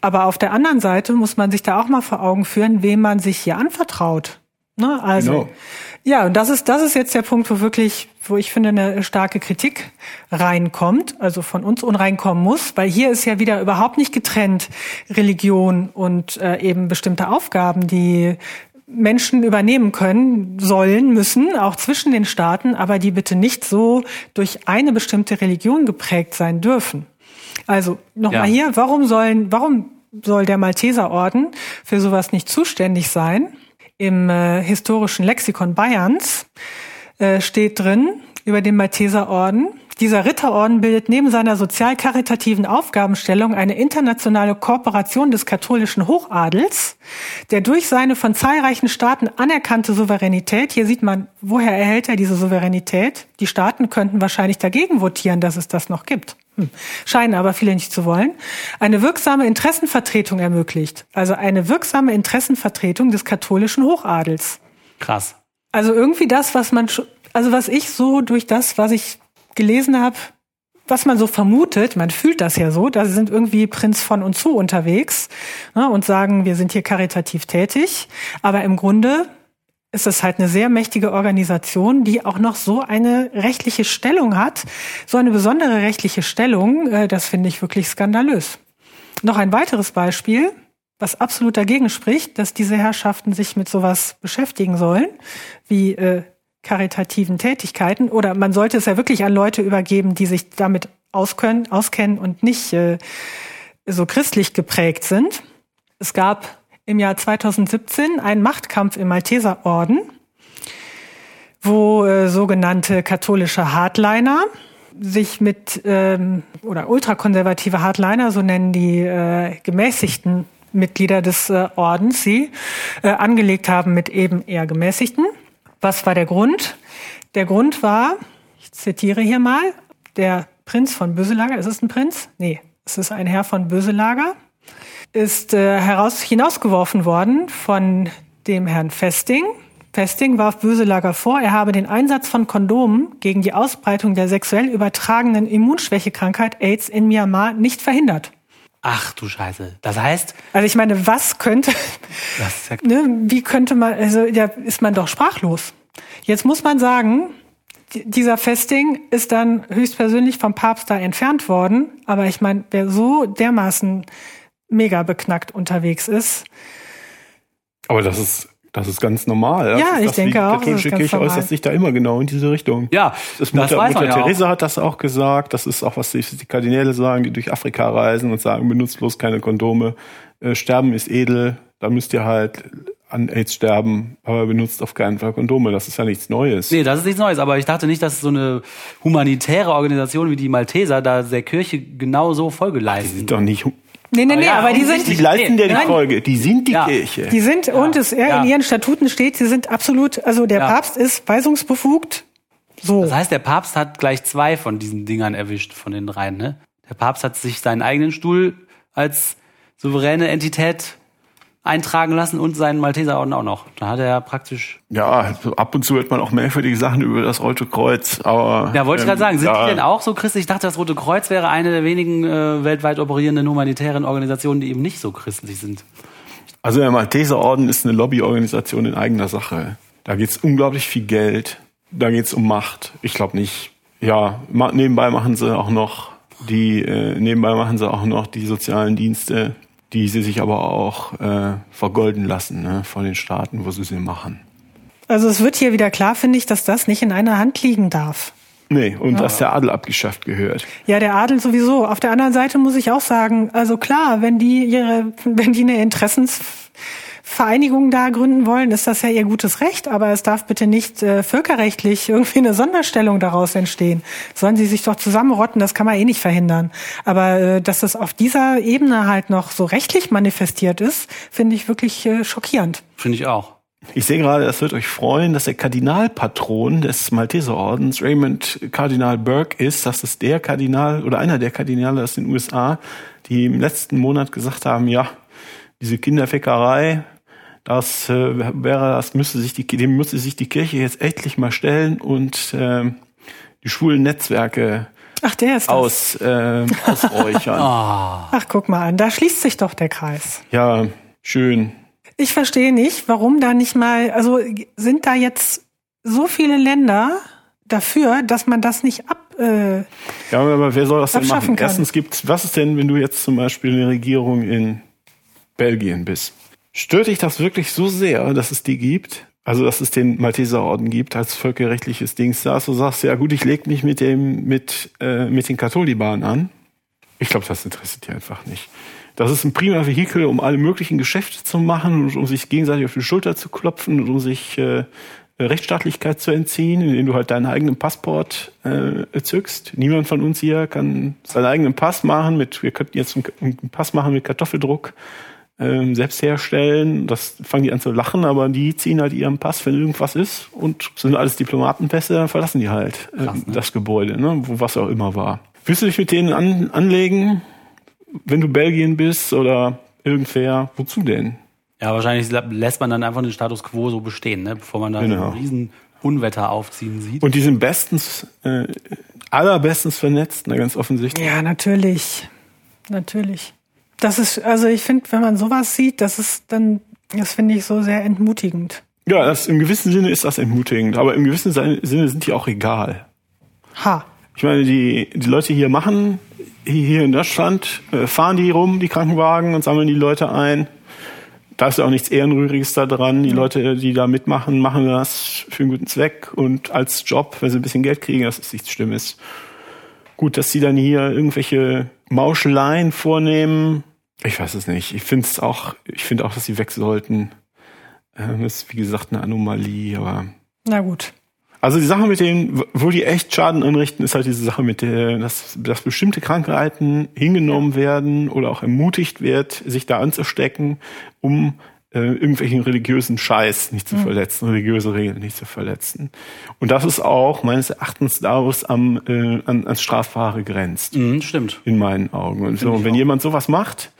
Aber auf der anderen Seite muss man sich da auch mal vor Augen führen, wem man sich hier anvertraut. Ne? Also, genau. ja, und das ist, das ist jetzt der Punkt, wo wirklich, wo ich finde, eine starke Kritik reinkommt, also von uns und reinkommen muss, weil hier ist ja wieder überhaupt nicht getrennt Religion und äh, eben bestimmte Aufgaben, die Menschen übernehmen können, sollen, müssen, auch zwischen den Staaten, aber die bitte nicht so durch eine bestimmte Religion geprägt sein dürfen. Also nochmal ja. hier, warum sollen, warum soll der Malteserorden für sowas nicht zuständig sein? Im äh, historischen Lexikon Bayerns äh, steht drin über den Malteserorden, dieser Ritterorden bildet neben seiner sozial-karitativen Aufgabenstellung eine internationale Kooperation des katholischen Hochadels, der durch seine von zahlreichen Staaten anerkannte Souveränität, hier sieht man, woher erhält er diese Souveränität? Die Staaten könnten wahrscheinlich dagegen votieren, dass es das noch gibt. Hm. Scheinen aber viele nicht zu wollen, eine wirksame Interessenvertretung ermöglicht. Also eine wirksame Interessenvertretung des katholischen Hochadels. Krass. Also irgendwie das, was man, also was ich so durch das, was ich gelesen habe, was man so vermutet, man fühlt das ja so, da sind irgendwie Prinz von und zu unterwegs ne, und sagen, wir sind hier karitativ tätig. Aber im Grunde ist es halt eine sehr mächtige Organisation, die auch noch so eine rechtliche Stellung hat, so eine besondere rechtliche Stellung, äh, das finde ich wirklich skandalös. Noch ein weiteres Beispiel, was absolut dagegen spricht, dass diese Herrschaften sich mit sowas beschäftigen sollen, wie äh, karitativen Tätigkeiten oder man sollte es ja wirklich an Leute übergeben, die sich damit auskennen, auskennen und nicht äh, so christlich geprägt sind. Es gab im Jahr 2017 einen Machtkampf im Malteserorden, wo äh, sogenannte katholische Hardliner sich mit ähm, oder ultrakonservative Hardliner, so nennen die äh, gemäßigten Mitglieder des äh, Ordens sie, äh, angelegt haben mit eben eher gemäßigten. Was war der Grund? Der Grund war, ich zitiere hier mal, der Prinz von Böselager, ist es ein Prinz? Nee, es ist ein Herr von Böselager, ist äh, heraus, hinausgeworfen worden von dem Herrn Festing. Festing warf Böselager vor, er habe den Einsatz von Kondomen gegen die Ausbreitung der sexuell übertragenen Immunschwächekrankheit AIDS in Myanmar nicht verhindert. Ach du Scheiße. Das heißt. Also ich meine, was könnte, ja ne, wie könnte man, also ja, ist man doch sprachlos. Jetzt muss man sagen, dieser Festing ist dann höchstpersönlich vom Papst da entfernt worden. Aber ich meine, wer so dermaßen mega beknackt unterwegs ist. Aber das ist das ist ganz normal. Das ja, ist, ich denke auch. Die katholische Kirche äußert sich da immer genau in diese Richtung. Ja, das Mutter, das Mutter Therese ja hat das auch gesagt. Das ist auch, was die, die Kardinäle sagen, die durch Afrika reisen und sagen, benutzt bloß keine Kondome. Äh, sterben ist edel. Da müsst ihr halt an AIDS sterben, aber benutzt auf keinen Fall Kondome. Das ist ja nichts Neues. Nee, das ist nichts Neues. Aber ich dachte nicht, dass so eine humanitäre Organisation wie die Malteser da der Kirche genau so Folge leisten. Die sind doch nicht Nee, nee, nee, ja, aber die sind. Die leisten ja die Folge. Die sind die ja. Kirche. Die sind, ja. und es ja. in ihren Statuten steht, sie sind absolut, also der Papst ist weisungsbefugt. So. Das heißt, der Papst hat gleich zwei von diesen Dingern erwischt, von den dreien, ne? Der Papst hat sich seinen eigenen Stuhl als souveräne Entität eintragen lassen und seinen Malteserorden auch noch. Da hat er praktisch. Ja, ab und zu hört man auch merkwürdige Sachen über das Rote Kreuz, aber. Ja, wollte ich gerade ähm, sagen, sind die denn auch so christlich? Ich dachte, das Rote Kreuz wäre eine der wenigen äh, weltweit operierenden humanitären Organisationen, die eben nicht so christlich sind. Also der Malteserorden ist eine Lobbyorganisation in eigener Sache. Da geht's unglaublich viel Geld. Da geht's um Macht. Ich glaube nicht. Ja, nebenbei machen sie auch noch Die äh, nebenbei machen sie auch noch die sozialen Dienste, die sie sich aber auch äh, vergolden lassen ne, von den Staaten, wo sie sie machen. Also es wird hier wieder klar, finde ich, dass das nicht in einer Hand liegen darf. Nee, und ja. dass der Adel abgeschafft gehört. Ja, der Adel sowieso. Auf der anderen Seite muss ich auch sagen, also klar, wenn die ihre, wenn die eine Interessensvereinigung da gründen wollen, ist das ja ihr gutes Recht, aber es darf bitte nicht äh, völkerrechtlich irgendwie eine Sonderstellung daraus entstehen. Sollen sie sich doch zusammenrotten, das kann man eh nicht verhindern. Aber äh, dass es auf dieser Ebene halt noch so rechtlich manifestiert ist, finde ich wirklich äh, schockierend. Finde ich auch. Ich sehe gerade, das wird euch freuen, dass der Kardinalpatron des Malteserordens Raymond Kardinal Burke ist. Das ist der Kardinal oder einer der Kardinale aus den USA, die im letzten Monat gesagt haben, ja, diese Kinderfeckerei, das äh, wäre, das müsste sich die, dem müsste sich die Kirche jetzt endlich mal stellen und äh, die schwulen Netzwerke Ach, der ist aus, äh, ausräuchern. oh. Ach, guck mal an, da schließt sich doch der Kreis. Ja, schön. Ich verstehe nicht, warum da nicht mal, also sind da jetzt so viele Länder dafür, dass man das nicht ab. Äh, ja, aber wer soll das denn machen? Kann. Erstens gibt was ist denn, wenn du jetzt zum Beispiel eine Regierung in Belgien bist? Stört dich das wirklich so sehr, dass es die gibt? Also, dass es den Malteserorden gibt als völkerrechtliches Dings da, du sagst, ja gut, ich leg mich mit dem, mit, äh, mit den Katholiken an. Ich glaube, das interessiert dich einfach nicht. Das ist ein prima Vehikel, um alle möglichen Geschäfte zu machen und um sich gegenseitig auf die Schulter zu klopfen und um sich äh, Rechtsstaatlichkeit zu entziehen, indem du halt deinen eigenen Passport äh, zückst. Niemand von uns hier kann seinen eigenen Pass machen mit, wir könnten jetzt einen Pass machen mit Kartoffeldruck ähm, selbst herstellen. Das fangen die an zu lachen, aber die ziehen halt ihren Pass, wenn irgendwas ist und sind alles Diplomatenpässe, dann verlassen die halt äh, Krass, ne? das Gebäude, ne, wo was auch immer war. Willst du dich mit denen an, anlegen? wenn du Belgien bist oder irgendwer, wozu denn? Ja, wahrscheinlich lässt man dann einfach den Status quo so bestehen, ne? bevor man da genau. ein riesen Unwetter aufziehen sieht. Und die sind bestens, äh, allerbestens vernetzt, ne, ganz offensichtlich. Ja, natürlich. Natürlich. Das ist, also ich finde, wenn man sowas sieht, das ist dann, das finde ich so sehr entmutigend. Ja, das, im gewissen Sinne ist das entmutigend, aber im gewissen Sinne sind die auch egal. Ha. Ich meine, die, die Leute hier machen hier in Deutschland äh, fahren die rum, die Krankenwagen, und sammeln die Leute ein. Da ist ja auch nichts Ehrenrühriges da dran. Die Leute, die da mitmachen, machen das für einen guten Zweck und als Job, wenn sie ein bisschen Geld kriegen, das ist nichts Schlimmes. Gut, dass sie dann hier irgendwelche Mauscheleien vornehmen. Ich weiß es nicht. Ich finde es auch, ich finde auch, dass sie weg sollten. Ähm, ist, wie gesagt, eine Anomalie, aber. Na gut. Also die Sache mit denen, wo die echt Schaden anrichten, ist halt diese Sache mit der, dass, dass bestimmte Krankheiten hingenommen werden oder auch ermutigt wird, sich da anzustecken, um äh, irgendwelchen religiösen Scheiß nicht zu mhm. verletzen, religiöse Regeln nicht zu verletzen. Und das ist auch meines Erachtens da, wo es am, äh, an, ans Strafbare grenzt. Mhm, stimmt. In meinen Augen. Und so, wenn auch. jemand sowas macht,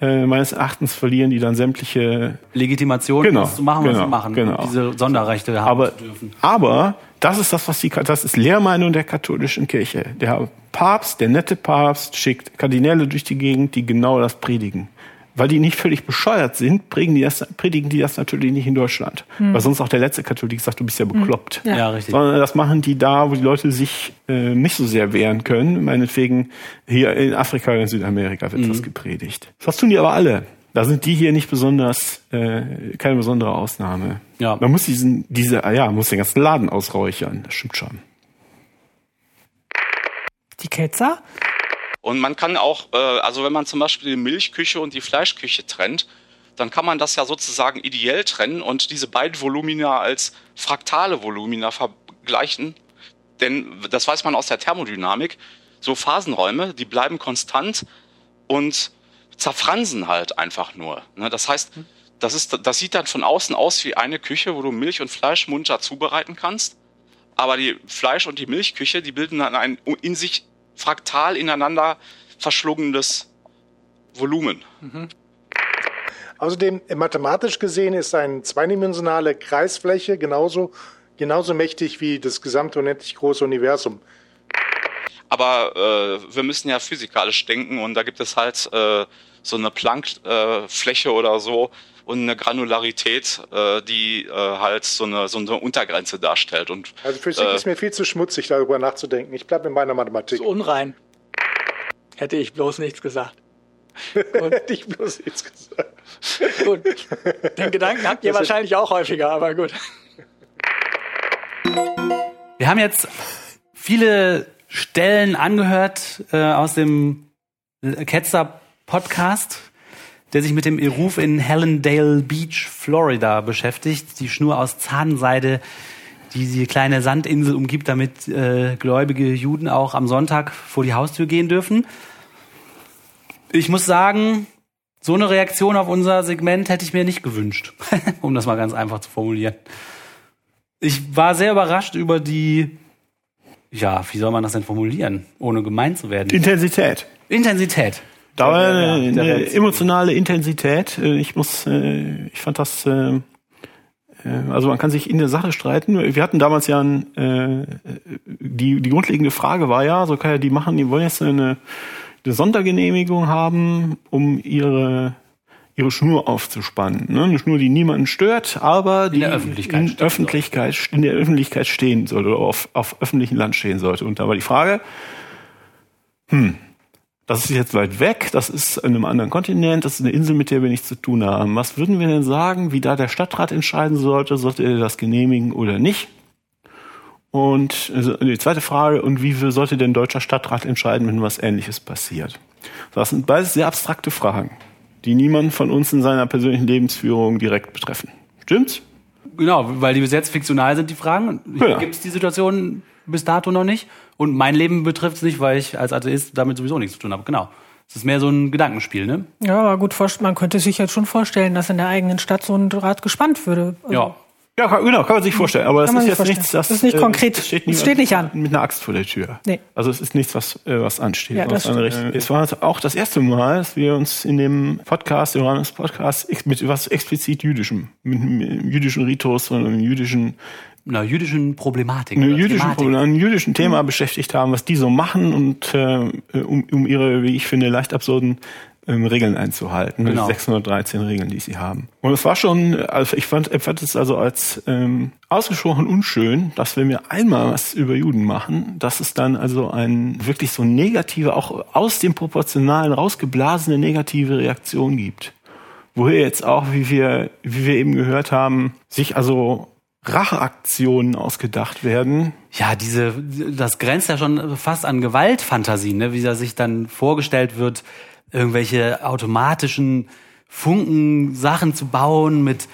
äh, meines Erachtens verlieren die dann sämtliche Legitimation, genau, das zu machen, genau, was sie machen, genau. diese Sonderrechte haben aber, zu dürfen. Aber das ist das, was die, das ist Lehrmeinung der katholischen Kirche. Der Papst, der nette Papst, schickt Kardinäle durch die Gegend, die genau das predigen weil die nicht völlig bescheuert sind, predigen die das, predigen die das natürlich nicht in Deutschland. Hm. Weil sonst auch der letzte Katholik sagt, du bist ja hm. bekloppt. Ja. ja, richtig. Sondern das machen die da, wo die Leute sich äh, nicht so sehr wehren können. Meinetwegen hier in Afrika, in Südamerika wird hm. das gepredigt. Das tun die aber alle. Da sind die hier nicht besonders, äh, keine besondere Ausnahme. Ja. Man muss diesen, diese, ah ja, man muss den ganzen Laden ausräuchern. Das stimmt schon. Die Ketzer? Und man kann auch, äh, also wenn man zum Beispiel die Milchküche und die Fleischküche trennt, dann kann man das ja sozusagen ideell trennen und diese beiden Volumina als fraktale Volumina vergleichen. Denn das weiß man aus der Thermodynamik. So Phasenräume, die bleiben konstant und zerfransen halt einfach nur. Ne? Das heißt, das, ist, das sieht dann von außen aus wie eine Küche, wo du Milch und Fleisch munter zubereiten kannst. Aber die Fleisch- und die Milchküche, die bilden dann ein in sich fraktal ineinander verschlungenes Volumen. Mhm. Außerdem, mathematisch gesehen ist eine zweidimensionale Kreisfläche genauso, genauso mächtig wie das gesamte unendlich große Universum. Aber äh, wir müssen ja physikalisch denken und da gibt es halt äh, so eine Planckfläche äh, oder so und eine Granularität, äh, die äh, halt so eine, so eine Untergrenze darstellt. Und, also Physik äh, ist mir viel zu schmutzig, darüber nachzudenken. Ich bleibe in meiner Mathematik. So unrein. Hätte ich bloß nichts gesagt. Hätte ich bloß nichts gesagt. Gut. Den Gedanken habt ihr wahrscheinlich auch häufiger, aber gut. Wir haben jetzt viele Stellen angehört äh, aus dem Ketzer Podcast, der sich mit dem Ruf in Helendale Beach, Florida beschäftigt. Die Schnur aus Zahnseide, die die kleine Sandinsel umgibt, damit äh, gläubige Juden auch am Sonntag vor die Haustür gehen dürfen. Ich muss sagen, so eine Reaktion auf unser Segment hätte ich mir nicht gewünscht, um das mal ganz einfach zu formulieren. Ich war sehr überrascht über die, ja, wie soll man das denn formulieren, ohne gemein zu werden? Intensität. Intensität. Da war eine, eine emotionale Intensität. Äh, Ich muss, äh, ich fand das, äh, also man kann sich in der Sache streiten. Wir hatten damals ja ein, die, die grundlegende Frage war ja, so kann ja die machen, die wollen jetzt eine, eine Sondergenehmigung haben, um ihre ihre Schnur aufzuspannen. Ne? Eine Schnur, die niemanden stört, aber die der Öffentlichkeit in, Öffentlichkeit, in der Öffentlichkeit stehen sollte oder auf, auf öffentlichem Land stehen sollte. Und da war die Frage, hm, das ist jetzt weit weg, das ist in einem anderen Kontinent, das ist eine Insel, mit der wir nichts zu tun haben. Was würden wir denn sagen, wie da der Stadtrat entscheiden sollte? Sollte er das genehmigen oder nicht? Und also die zweite Frage, und wie sollte denn deutscher Stadtrat entscheiden, wenn was Ähnliches passiert? Das sind beides sehr abstrakte Fragen, die niemand von uns in seiner persönlichen Lebensführung direkt betreffen. Stimmt's? Genau, weil die bis jetzt fiktional sind, die Fragen. Ja. Gibt es die Situation bis dato noch nicht? Und mein Leben betrifft es nicht, weil ich als Atheist damit sowieso nichts zu tun habe. Genau. Es ist mehr so ein Gedankenspiel, ne? Ja, aber gut, man könnte sich jetzt schon vorstellen, dass in der eigenen Stadt so ein Draht gespannt würde. Also, Ja. Ja, genau, kann man sich vorstellen. Aber das ist jetzt vorstellen. nichts, das, Das ist nicht äh, konkret. es steht, steht nicht an. Mit einer Axt vor der Tür. Nee. Also es ist nichts, was, äh, was ansteht. Ja, stimmt. Richtung. Es war auch das erste Mal, dass wir uns in dem Podcast, im Rahmen des Podcasts, mit was explizit Jüdischem, mit einem jüdischen Ritus und einem jüdischen Einer jüdischen Problematik. oder jüdischen, einem jüdischen Thema beschäftigt haben, was die so machen und äh, um, um ihre, wie ich finde, leicht absurden ähm, Regeln einzuhalten. Genau. Die 613 Regeln, die sie haben. Und es war schon, also ich fand, empfand es also als ähm, ausgesprochen unschön, dass wenn wir einmal was über Juden machen, dass es dann also ein wirklich so negative, auch aus dem Proportionalen rausgeblasene negative Reaktion gibt. Woher jetzt auch, wie wir, wie wir eben gehört haben, sich also Racheaktionen ausgedacht werden. Ja, diese, das grenzt ja schon fast an Gewaltfantasien, ne? wie da sich dann vorgestellt wird, irgendwelche automatischen Funken Sachen zu bauen mit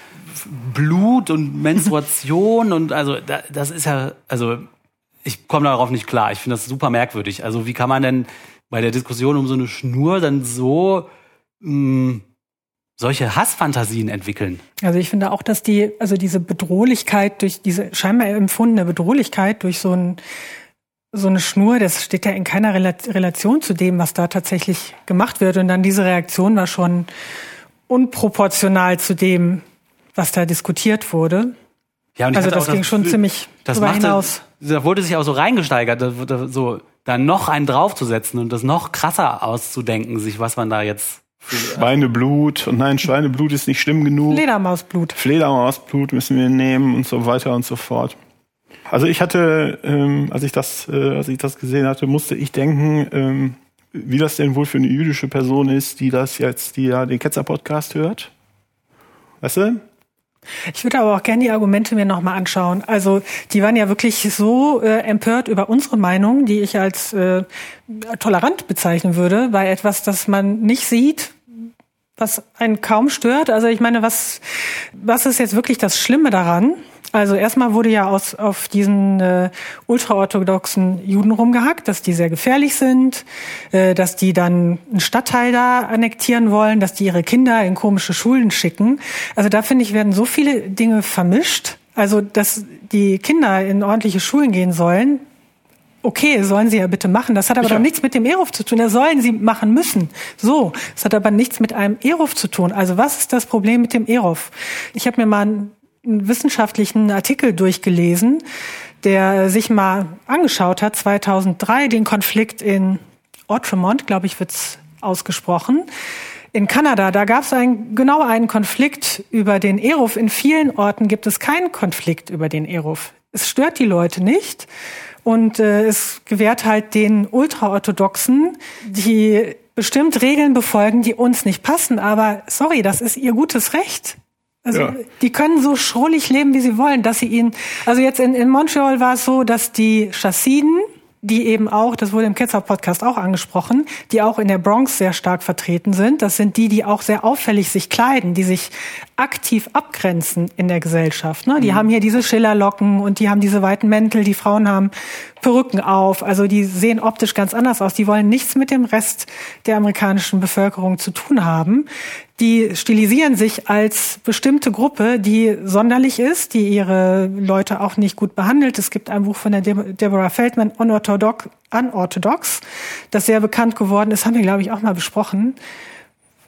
Blut und Menstruation und also da, das ist ja, also ich komme darauf nicht klar. Ich finde das super merkwürdig. Also wie kann man denn bei der Diskussion um so eine Schnur dann so mh, solche Hassfantasien entwickeln? Also ich finde auch, dass die, also diese Bedrohlichkeit durch diese scheinbar empfundene Bedrohlichkeit durch so ein so eine Schnur, das steht ja in keiner Rela- Relation zu dem, was da tatsächlich gemacht wird. Und dann diese Reaktion war schon unproportional zu dem, was da diskutiert wurde. Ja, und ich Also das ging schon Gefühl, ziemlich das machte, hinaus. Da wurde sich auch so reingesteigert, so da noch einen draufzusetzen und das noch krasser auszudenken, sich was man da jetzt. Schweineblut und nein, Schweineblut ist nicht schlimm genug. Fledermausblut. Fledermausblut müssen wir nehmen und so weiter und so fort. Also ich hatte, ähm, als ich das, äh, als ich das gesehen hatte, musste ich denken, ähm, wie das denn wohl für eine jüdische Person ist, die das jetzt, die ja den Ketzer-Podcast hört. Weißt du? Ich würde aber auch gerne die Argumente mir nochmal anschauen. Also die waren ja wirklich so äh, empört über unsere Meinung, die ich als äh, tolerant bezeichnen würde, bei etwas, das man nicht sieht, was einen kaum stört. Also ich meine, was, was ist jetzt wirklich das Schlimme daran? Also erstmal wurde ja aus, auf diesen äh, ultraorthodoxen Juden rumgehackt, dass die sehr gefährlich sind, äh, dass die dann einen Stadtteil da annektieren wollen, dass die ihre Kinder in komische Schulen schicken. Also da finde ich, werden so viele Dinge vermischt. Also, dass die Kinder in ordentliche Schulen gehen sollen, Okay, sollen sie ja bitte machen. Das hat aber Sicher. doch nichts mit dem Eruf zu tun. Das sollen sie machen müssen. So, das hat aber nichts mit einem Eruf zu tun. Also was ist das Problem mit dem Eruf? Ich habe mir mal einen wissenschaftlichen Artikel durchgelesen, der sich mal angeschaut hat, 2003, den Konflikt in Outremont, glaube ich, wird's ausgesprochen. In Kanada, da gab es ein, genau einen Konflikt über den Eruf. In vielen Orten gibt es keinen Konflikt über den Eruf. Es stört die Leute nicht. Und äh, es gewährt halt den Ultraorthodoxen, die bestimmt Regeln befolgen, die uns nicht passen. Aber sorry, das ist ihr gutes Recht. Also Ja. die können so schrullig leben, wie sie wollen, dass sie ihn. Also jetzt in, in Montreal war es so, dass die Chassiden, die eben auch, das wurde im Ketzer-Podcast auch angesprochen, die auch in der Bronx sehr stark vertreten sind. Das sind die, die auch sehr auffällig sich kleiden, die sich aktiv abgrenzen in der Gesellschaft. Ne? Die haben hier diese Schillerlocken und die haben diese weiten Mäntel, die Frauen haben Perücken auf. Also die sehen optisch ganz anders aus. Die wollen nichts mit dem Rest der amerikanischen Bevölkerung zu tun haben. Die stilisieren sich als bestimmte Gruppe, die sonderlich ist, die ihre Leute auch nicht gut behandelt. Es gibt ein Buch von der Deb Deborah Feldman, Unorthodox, Unorthodox, das sehr bekannt geworden ist, haben wir, glaube ich, auch mal besprochen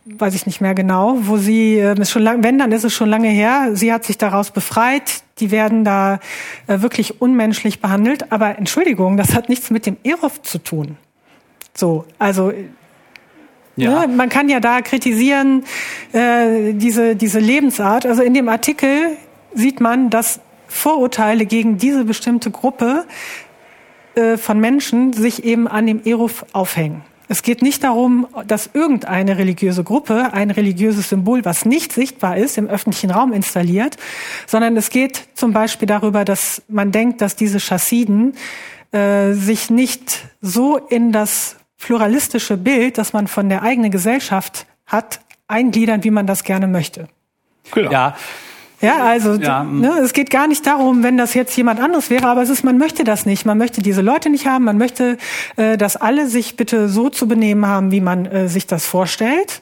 weiß ich nicht mehr genau, wo sie, ist schon lang, wenn, dann ist es schon lange her, sie hat sich daraus befreit, die werden da äh, wirklich unmenschlich behandelt, aber Entschuldigung, das hat nichts mit dem Erof zu tun. So, also Ja. Ne? Man kann ja da kritisieren, äh, diese, diese Lebensart. Also in dem Artikel sieht man, dass Vorurteile gegen diese bestimmte Gruppe äh, von Menschen sich eben an dem Eruf aufhängen. Es geht nicht darum, dass irgendeine religiöse Gruppe ein religiöses Symbol, was nicht sichtbar ist, im öffentlichen Raum installiert, sondern es geht zum Beispiel darüber, dass man denkt, dass diese Chassiden äh, sich nicht so in das pluralistische Bild, das man von der eigenen Gesellschaft hat, eingliedern, wie man das gerne möchte. Genau. Ja, Ja, also Ja, ne, es geht gar nicht darum, wenn das jetzt jemand anderes wäre, aber es ist, man möchte das nicht. Man möchte diese Leute nicht haben. Man möchte, äh, dass alle sich bitte so zu benehmen haben, wie man äh, sich das vorstellt.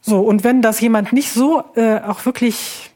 So und wenn das jemand nicht so äh, auch wirklich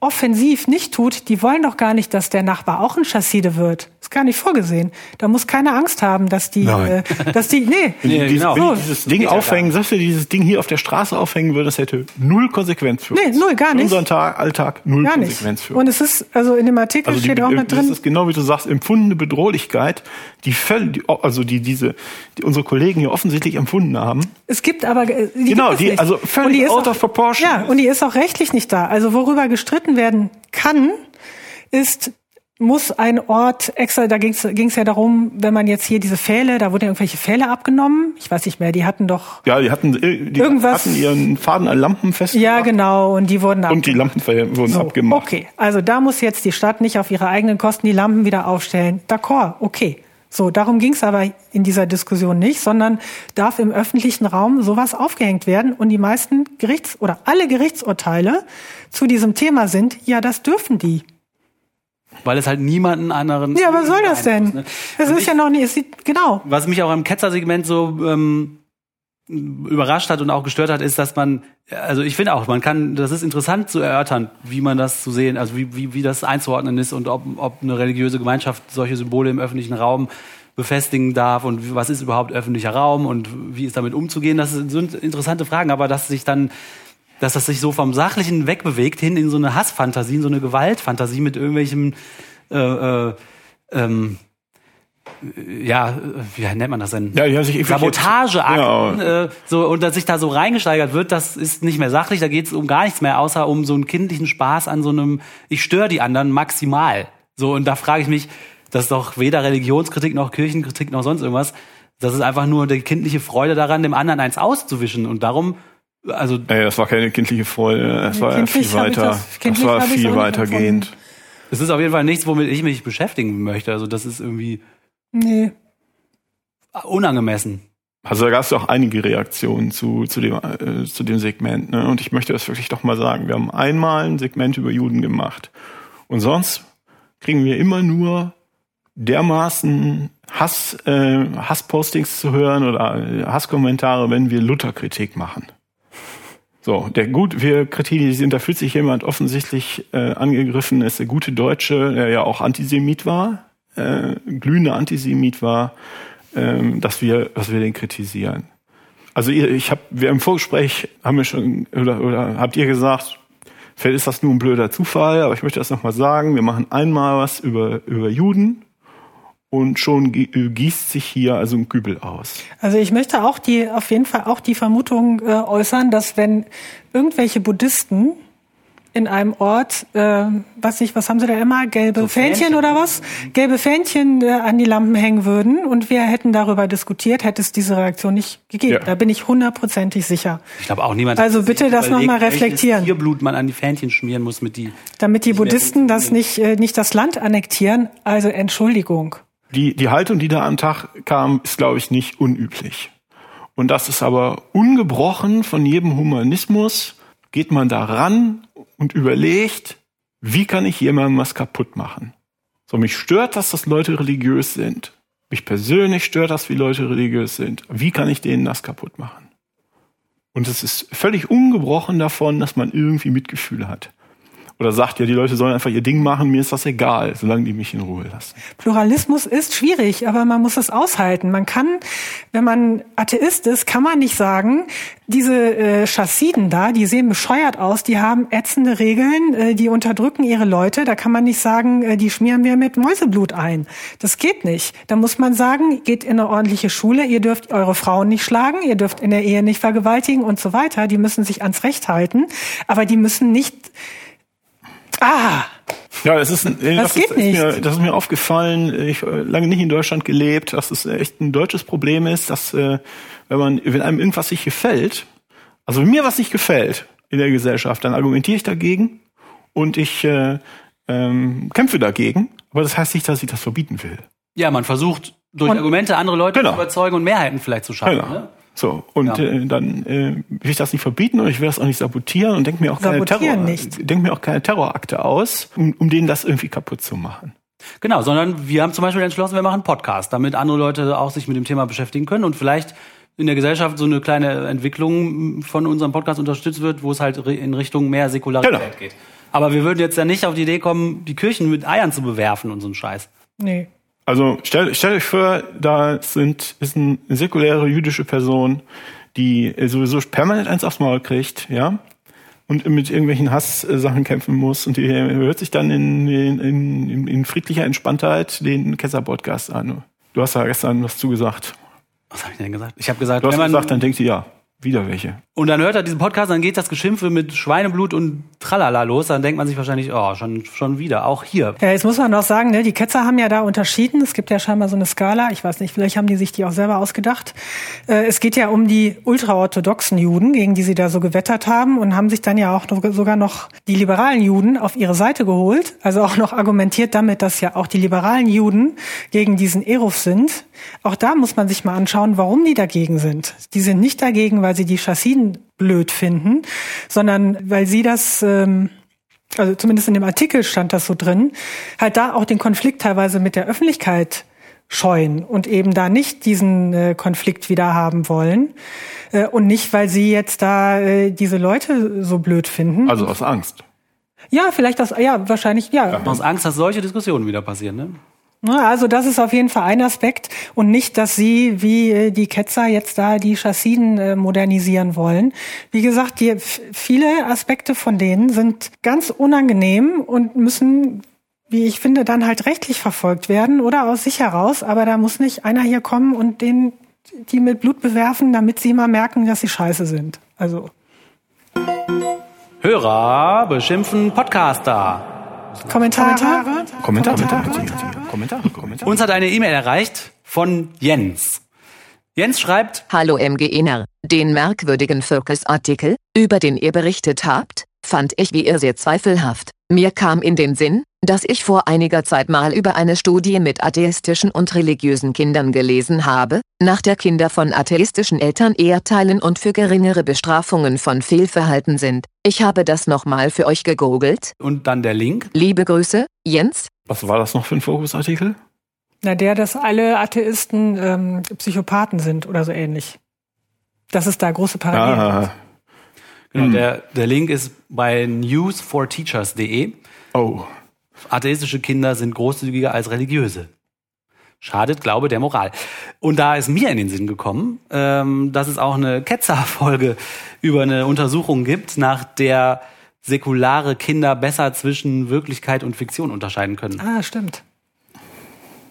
offensiv nicht tut, die wollen doch gar nicht, dass der Nachbar auch ein Chasside wird. Ist gar nicht vorgesehen. Da muss keine Angst haben, dass die, Nein. äh, dass die, nee. Nee, genau. wenn die dieses Ding aufhängen, sagst du, dieses Ding hier auf der Straße aufhängen würde, das hätte null Konsequenz für Nee, uns. null, gar Für nicht. unseren Tag, Alltag null Gar nicht. Konsequenz für Und uns. es ist, also in dem Artikel Also die, steht auch mit das drin. ist genau wie du sagst, empfundene Bedrohlichkeit, die völlig, also die diese, die unsere Kollegen hier offensichtlich empfunden haben. Es gibt aber äh, die Genau, gibt die- nicht. also völlig Und die out auch, of proportion Ja, und die ist auch rechtlich nicht da. Also worüber gestritten werden kann, ist muss ein Ort extra, da ging es ja darum, wenn man jetzt hier diese Pfähle, da wurden ja irgendwelche Pfähle abgenommen. Ich weiß nicht mehr, die hatten doch. Ja, die hatten, äh, die Irgendwas- hatten ihren Faden an Lampen festgemacht. Ja, genau, und die wurden Und die Lampen wurden so, abgemacht. Okay, also da muss jetzt die Stadt nicht auf ihre eigenen Kosten die Lampen wieder aufstellen. D'accord, okay. So, darum ging es aber in dieser Diskussion nicht, sondern darf im öffentlichen Raum sowas aufgehängt werden. Und die meisten Gerichts- oder alle Gerichtsurteile zu diesem Thema sind, ja, das dürfen die. Weil es halt niemanden anderen. Ja, was soll das denn? ne? Und ist ja noch nicht, es sieht, genau. Was mich auch im Ketzer-Segment so ähm, überrascht hat und auch gestört hat, ist, dass man, also ich finde auch, man kann, das ist interessant zu erörtern, wie man das zu sehen, also wie, wie, wie das einzuordnen ist und ob, ob eine religiöse Gemeinschaft solche Symbole im öffentlichen Raum befestigen darf und was ist überhaupt öffentlicher Raum und wie ist damit umzugehen. Das sind interessante Fragen, aber dass sich dann dass das sich so vom Sachlichen wegbewegt hin in so eine Hassfantasie, in so eine Gewaltfantasie mit irgendwelchen äh, äh, ähm, äh, ja, wie nennt man das denn? Ja, ja, sich Sabotageakten, Ja. äh, so und dass sich da so reingesteigert wird, das ist nicht mehr sachlich, da geht es um gar nichts mehr, außer um so einen kindlichen Spaß an so einem, ich störe die anderen maximal. So, und da frage ich mich, das ist doch weder Religionskritik noch Kirchenkritik noch sonst irgendwas. Das ist einfach nur die kindliche Freude daran, dem anderen eins auszuwischen. Und darum, also Ey, das war keine kindliche Freude, das war ja kindlich viel weiter. das- Das, war viel weitergehend. es ist auf jeden Fall nichts, womit ich mich beschäftigen möchte. Also das ist irgendwie Nee. unangemessen. Also da gab es auch einige Reaktionen zu, zu, dem, äh, zu dem Segment. Ne? Und ich möchte das wirklich doch mal sagen. Wir haben einmal ein Segment über Juden gemacht. Und sonst kriegen wir immer nur dermaßen Hass, äh, Hasspostings zu hören oder äh, Hasskommentare, wenn wir Lutherkritik machen. So, der gut, wir kritisieren, da fühlt sich jemand offensichtlich äh, angegriffen, ist der gute Deutsche, der ja auch Antisemit war, äh, glühender Antisemit war, ähm, dass wir, dass wir den kritisieren. Also ihr, ich habe, wir im Vorgespräch haben wir schon oder, oder habt ihr gesagt, vielleicht ist das nur ein blöder Zufall, aber ich möchte das nochmal sagen. Wir machen einmal was über über Juden und schon gi- gießt sich hier also ein Kübel aus. Also ich möchte auch die, auf jeden Fall auch die Vermutung äh, äußern, dass wenn irgendwelche Buddhisten in einem Ort, äh, was nicht, was haben sie da immer, gelbe So Fähnchen, Fähnchen. oder was? Gelbe Fähnchen äh, an die Lampen hängen würden und wir hätten darüber diskutiert, hätte es diese Reaktion nicht gegeben. Ja. Da bin ich hundertprozentig sicher. Ich glaube auch niemand. Also hat sich bitte das noch überlegt, mal reflektieren. Tierblut man an die Fähnchen schmieren muss mit die. Damit die Buddhisten das nicht, äh, nicht das Land annektieren, also Entschuldigung. Die, die Haltung, die da am Tag kam, ist, glaube ich, nicht unüblich. Und das ist aber ungebrochen von jedem Humanismus, geht man da ran und überlegt, wie kann ich jemandem was kaputt machen? So, mich stört das, dass Leute religiös sind. Mich persönlich stört das, wie Leute religiös sind. Wie kann ich denen das kaputt machen? Und es ist völlig ungebrochen davon, dass man irgendwie Mitgefühl hat. Oder sagt, ja, die Leute sollen einfach ihr Ding machen, mir ist das egal, solange die mich in Ruhe lassen. Pluralismus ist schwierig, aber man muss es aushalten. Man kann, wenn man Atheist ist, kann man nicht sagen, diese äh, Chassiden da, die sehen bescheuert aus, die haben ätzende Regeln, äh, die unterdrücken ihre Leute. Da kann man nicht sagen, äh, die schmieren wir mit Mäuseblut ein. Das geht nicht. Da muss man sagen, geht in eine ordentliche Schule, ihr dürft eure Frauen nicht schlagen, ihr dürft in der Ehe nicht vergewaltigen und so weiter. Die müssen sich ans Recht halten, aber die müssen nicht Ah, Ja, es ist, ein- äh, Das das, geht ist, nicht. Mir, das ist mir aufgefallen. Ich habe lange nicht in Deutschland gelebt, dass es echt ein deutsches Problem ist, dass äh, wenn man, wenn einem irgendwas nicht gefällt, also wenn mir was nicht gefällt in der Gesellschaft, dann argumentiere ich dagegen und ich äh, ähm, kämpfe dagegen. Aber das heißt nicht, dass ich das verbieten will. Ja, man versucht durch Und- Argumente andere Leute Genau. zu überzeugen und Mehrheiten vielleicht zu schaffen. Genau. Ne? So, und Ja. äh, dann äh, will ich das nicht verbieten und ich will das auch nicht sabotieren und denke mir auch keine Terror, denk mir auch keine Terrorakte aus, um, um denen das irgendwie kaputt zu machen. Genau, sondern wir haben zum Beispiel entschlossen, wir machen einen Podcast, damit andere Leute auch sich mit dem Thema beschäftigen können und vielleicht in der Gesellschaft so eine kleine Entwicklung von unserem Podcast unterstützt wird, wo es halt in Richtung mehr Säkularität Genau. geht. Aber wir würden jetzt ja nicht auf die Idee kommen, die Kirchen mit Eiern zu bewerfen und so einen Scheiß. nee. Also stellt stellt euch vor, da sind, ist eine säkuläre jüdische Person, die sowieso permanent eins aufs Maul kriegt, ja, und mit irgendwelchen Hasssachen kämpfen muss und die hört sich dann in, in, in, in friedlicher Entspanntheit den Kesser-Podcast an. Du hast da gestern was zugesagt. Was habe ich denn gesagt? Ich habe gesagt, Du hast wenn man gesagt, dann denkt ihr, ja, wieder welche. Und dann hört er diesen Podcast, dann geht das Geschimpfe mit Schweineblut und Tralala los, dann denkt man sich wahrscheinlich, oh, schon schon wieder, auch hier. Ja, jetzt muss man noch sagen, ne, die Ketzer haben ja da unterschieden. Es gibt ja scheinbar so eine Skala. Ich weiß nicht, vielleicht haben die sich die auch selber ausgedacht. Äh, es geht ja um die ultraorthodoxen Juden, gegen die sie da so gewettert haben und haben sich dann ja auch noch, sogar noch die liberalen Juden auf ihre Seite geholt. Also auch noch argumentiert damit, dass ja auch die liberalen Juden gegen diesen Eruf sind. Auch da muss man sich mal anschauen, warum die dagegen sind. Die sind nicht dagegen, weil sie die Chassiden blöd finden, sondern weil sie das ähm, also zumindest in dem Artikel stand das so drin, halt da auch den Konflikt teilweise mit der Öffentlichkeit scheuen und eben da nicht diesen äh, Konflikt wieder haben wollen äh, und nicht, weil sie jetzt da äh, diese Leute so blöd finden. Also aus Angst. ja, vielleicht das, ja, wahrscheinlich, ja. Aus Angst, dass solche Diskussionen wieder passieren, ne? Ja, Also das ist auf jeden Fall ein Aspekt und nicht, dass sie wie äh, die Ketzer jetzt da die Chassiden äh, modernisieren wollen. Wie gesagt, die, viele Aspekte von denen sind ganz unangenehm und müssen, wie ich finde, dann halt rechtlich verfolgt werden oder aus sich heraus. Aber da muss nicht einer hier kommen und den die mit Blut bewerfen, damit sie mal merken, dass sie scheiße sind. Also Hörer beschimpfen Podcaster. Kommentare. Kommentare, Kommentare, Kommentare, Kommentare. Uns hat eine E-Mail erreicht von Jens. Jens schreibt, Hallo MGNR. Den merkwürdigen Focus-Artikel, über den ihr berichtet habt, fand ich wie ihr sehr zweifelhaft. Mir kam in den Sinn, dass ich vor einiger Zeit mal über eine Studie mit atheistischen und religiösen Kindern gelesen habe, nach der Kinder von atheistischen Eltern eher teilen und für geringere Bestrafungen von Fehlverhalten sind. Ich habe das nochmal für euch gegoogelt. und dann der Link. Liebe Grüße, Jens. Was war das noch für ein Fokusartikel? Na, der, dass alle Atheisten ähm, Psychopathen sind oder so ähnlich. Dass es da große Parallelen Ah, gibt. Genau, der, der Link ist bei newsforteachers.de. oh. Atheistische Kinder sind großzügiger als religiöse. Schadet Glaube der Moral. Und da ist mir in den Sinn gekommen, ähm, dass es auch eine Ketzer-Folge über eine Untersuchung gibt, nach der säkulare Kinder besser zwischen Wirklichkeit und Fiktion unterscheiden können. Ah, stimmt.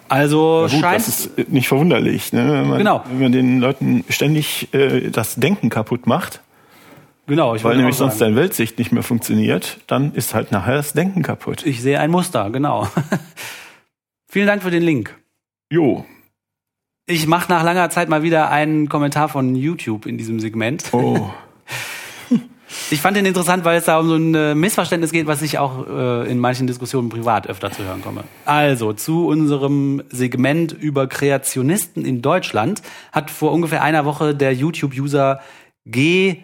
Also gut, scheint das ist nicht verwunderlich, ne? wenn, man, Genau. wenn man den Leuten ständig äh, das Denken kaputt macht. Genau, ich Weil nämlich sonst deine Weltsicht nicht mehr funktioniert, dann ist halt nachher das Denken kaputt. Ich sehe ein Muster, genau. Vielen Dank für den Link. Jo. Ich mache nach langer Zeit mal wieder einen Kommentar von YouTube in diesem Segment. Oh. Ich fand den interessant, weil es da um so ein äh, Missverständnis geht, was ich auch äh, in manchen Diskussionen privat öfter zu hören komme. Also, zu unserem Segment über Kreationisten in Deutschland hat vor ungefähr einer Woche der YouTube-User G.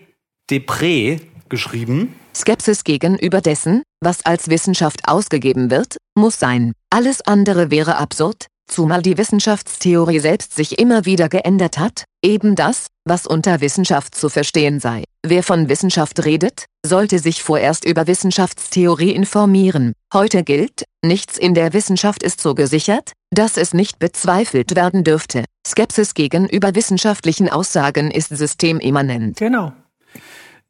Depré geschrieben. Skepsis gegenüber dessen, was als Wissenschaft ausgegeben wird, muss sein. Alles andere wäre absurd, zumal die Wissenschaftstheorie selbst sich immer wieder geändert hat, eben das, was unter Wissenschaft zu verstehen sei. Wer von Wissenschaft redet, sollte sich vorerst über Wissenschaftstheorie informieren. Heute gilt, nichts in der Wissenschaft ist so gesichert, dass es nicht bezweifelt werden dürfte. Skepsis gegenüber wissenschaftlichen Aussagen ist systemimmanent. Genau.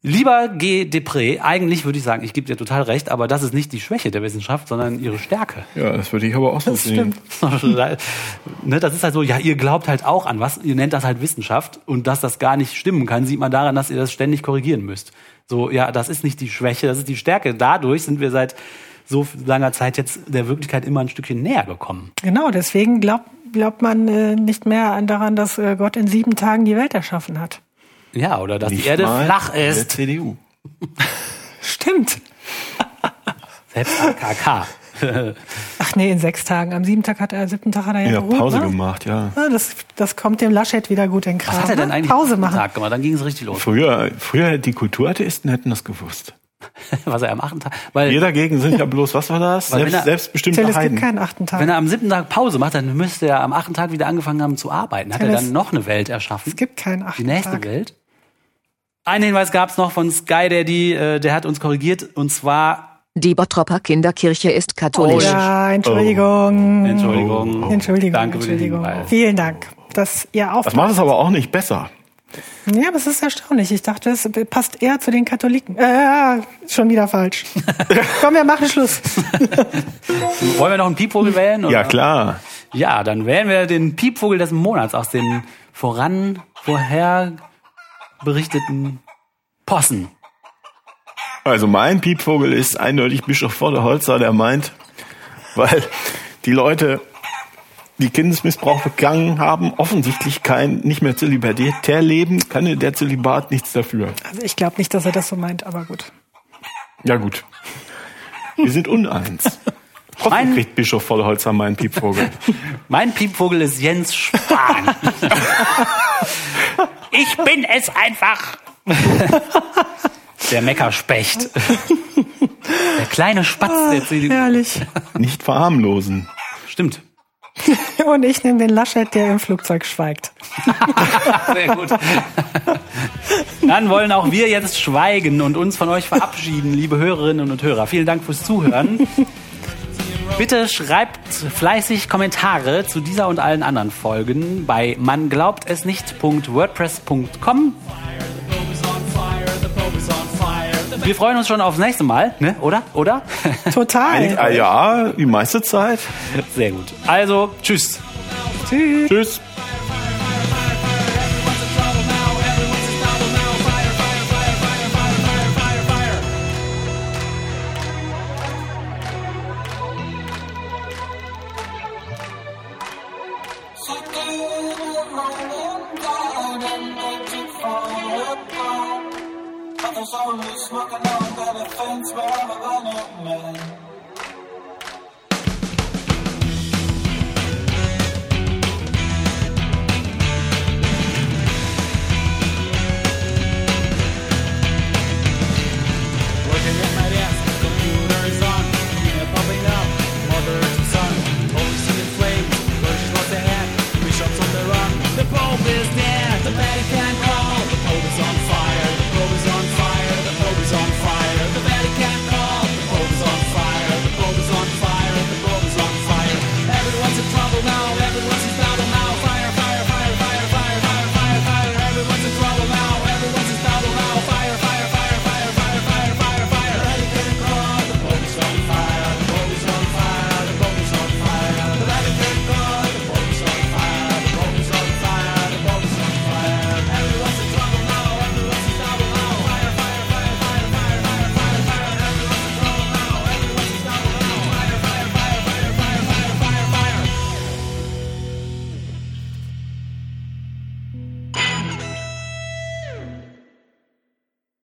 Lieber G. Depré, eigentlich würde ich sagen, ich gebe dir total recht, aber das ist nicht die Schwäche der Wissenschaft, sondern ihre Stärke. Ja, das würde ich aber auch so Das sehen. stimmt. ne, das ist halt so, ja, ihr glaubt halt auch an was, ihr nennt das halt Wissenschaft und dass das gar nicht stimmen kann, sieht man daran, dass ihr das ständig korrigieren müsst. So, ja, das ist nicht die Schwäche, das ist die Stärke. Dadurch sind wir seit so langer Zeit jetzt der Wirklichkeit immer ein Stückchen näher gekommen. Genau, deswegen glaubt glaubt man äh, nicht mehr an daran, dass äh, Gott in sieben Tagen die Welt erschaffen hat. Ja, oder dass die Nicht Erde mal flach Der ist. CDU. Stimmt. Selbst AKK. Ach nee, in sechs Tagen. Am siebten Tag hat er, siebten Tag hat er ja, Ja, geruht, Pause ne? gemacht, ja. Ja, das, das kommt dem Laschet wieder gut in Kram. Was hat er denn ne? eigentlich Pause am machen. Tag gemacht? Dann ging es richtig los. Früher, früher die Kulturatheisten hätten das gewusst. Was er am achten Tag, weil Wir dagegen sind ja bloß, was war das? Selbst, er- selbstbestimmte Till, es gibt keinen achten Tag. wenn er am siebten Tag Pause macht, dann müsste er am achten Tag wieder angefangen haben zu arbeiten. Hat er Dennis, dann noch eine Welt erschaffen? es gibt keinen achten Die nächste Tag. Welt. Einen Hinweis gab es noch von Sky Daddy, äh, der hat uns korrigiert, und zwar, Die Bottropper Kinderkirche ist katholisch. Ja, Entschuldigung. Entschuldigung, Entschuldigung, danke für den Entschuldigung. Hinweis. Vielen Dank, dass ihr Das aufpasst. macht es aber auch nicht besser. Ja, aber es ist erstaunlich. Ich dachte, es passt eher zu den Katholiken. Äh, schon wieder falsch. Komm, wir machen Schluss. Wollen wir noch einen Piepvogel wählen? Oder? Ja, klar. Ja, dann wählen wir den Piepvogel des Monats aus den voran, vorher berichteten Possen. Also mein Piepvogel ist eindeutig Bischof Vorderholzer, der meint, weil die Leute, die Kindesmissbrauch begangen haben, offensichtlich kein nicht mehr zölibatär leben, kann der Zölibat nichts dafür. Also ich glaube nicht, dass er das so meint, aber gut. Ja gut. Wir sind uneins. Trotzdem Mein- kriegt Bischof Vollholzer meinen Piepvogel. Mein Piepvogel ist Jens Spahn. ich bin es einfach. Der Meckerspecht. Der kleine Spatz der CDU. Herrlich. Nicht verharmlosen. Stimmt. Und ich nehme den Laschet, der im Flugzeug schweigt. Sehr gut. Dann wollen auch wir jetzt schweigen und uns von euch verabschieden, liebe Hörerinnen und Hörer. Vielen Dank fürs Zuhören. Bitte schreibt fleißig Kommentare zu dieser und allen anderen Folgen bei manglaubtesnicht.wordpress.com. Wir freuen uns schon aufs nächste Mal, ne? Oder? Oder? Total. Ah, ja, die meiste Zeit. Sehr gut. Also, tschüss. Tschüss. Tschüss.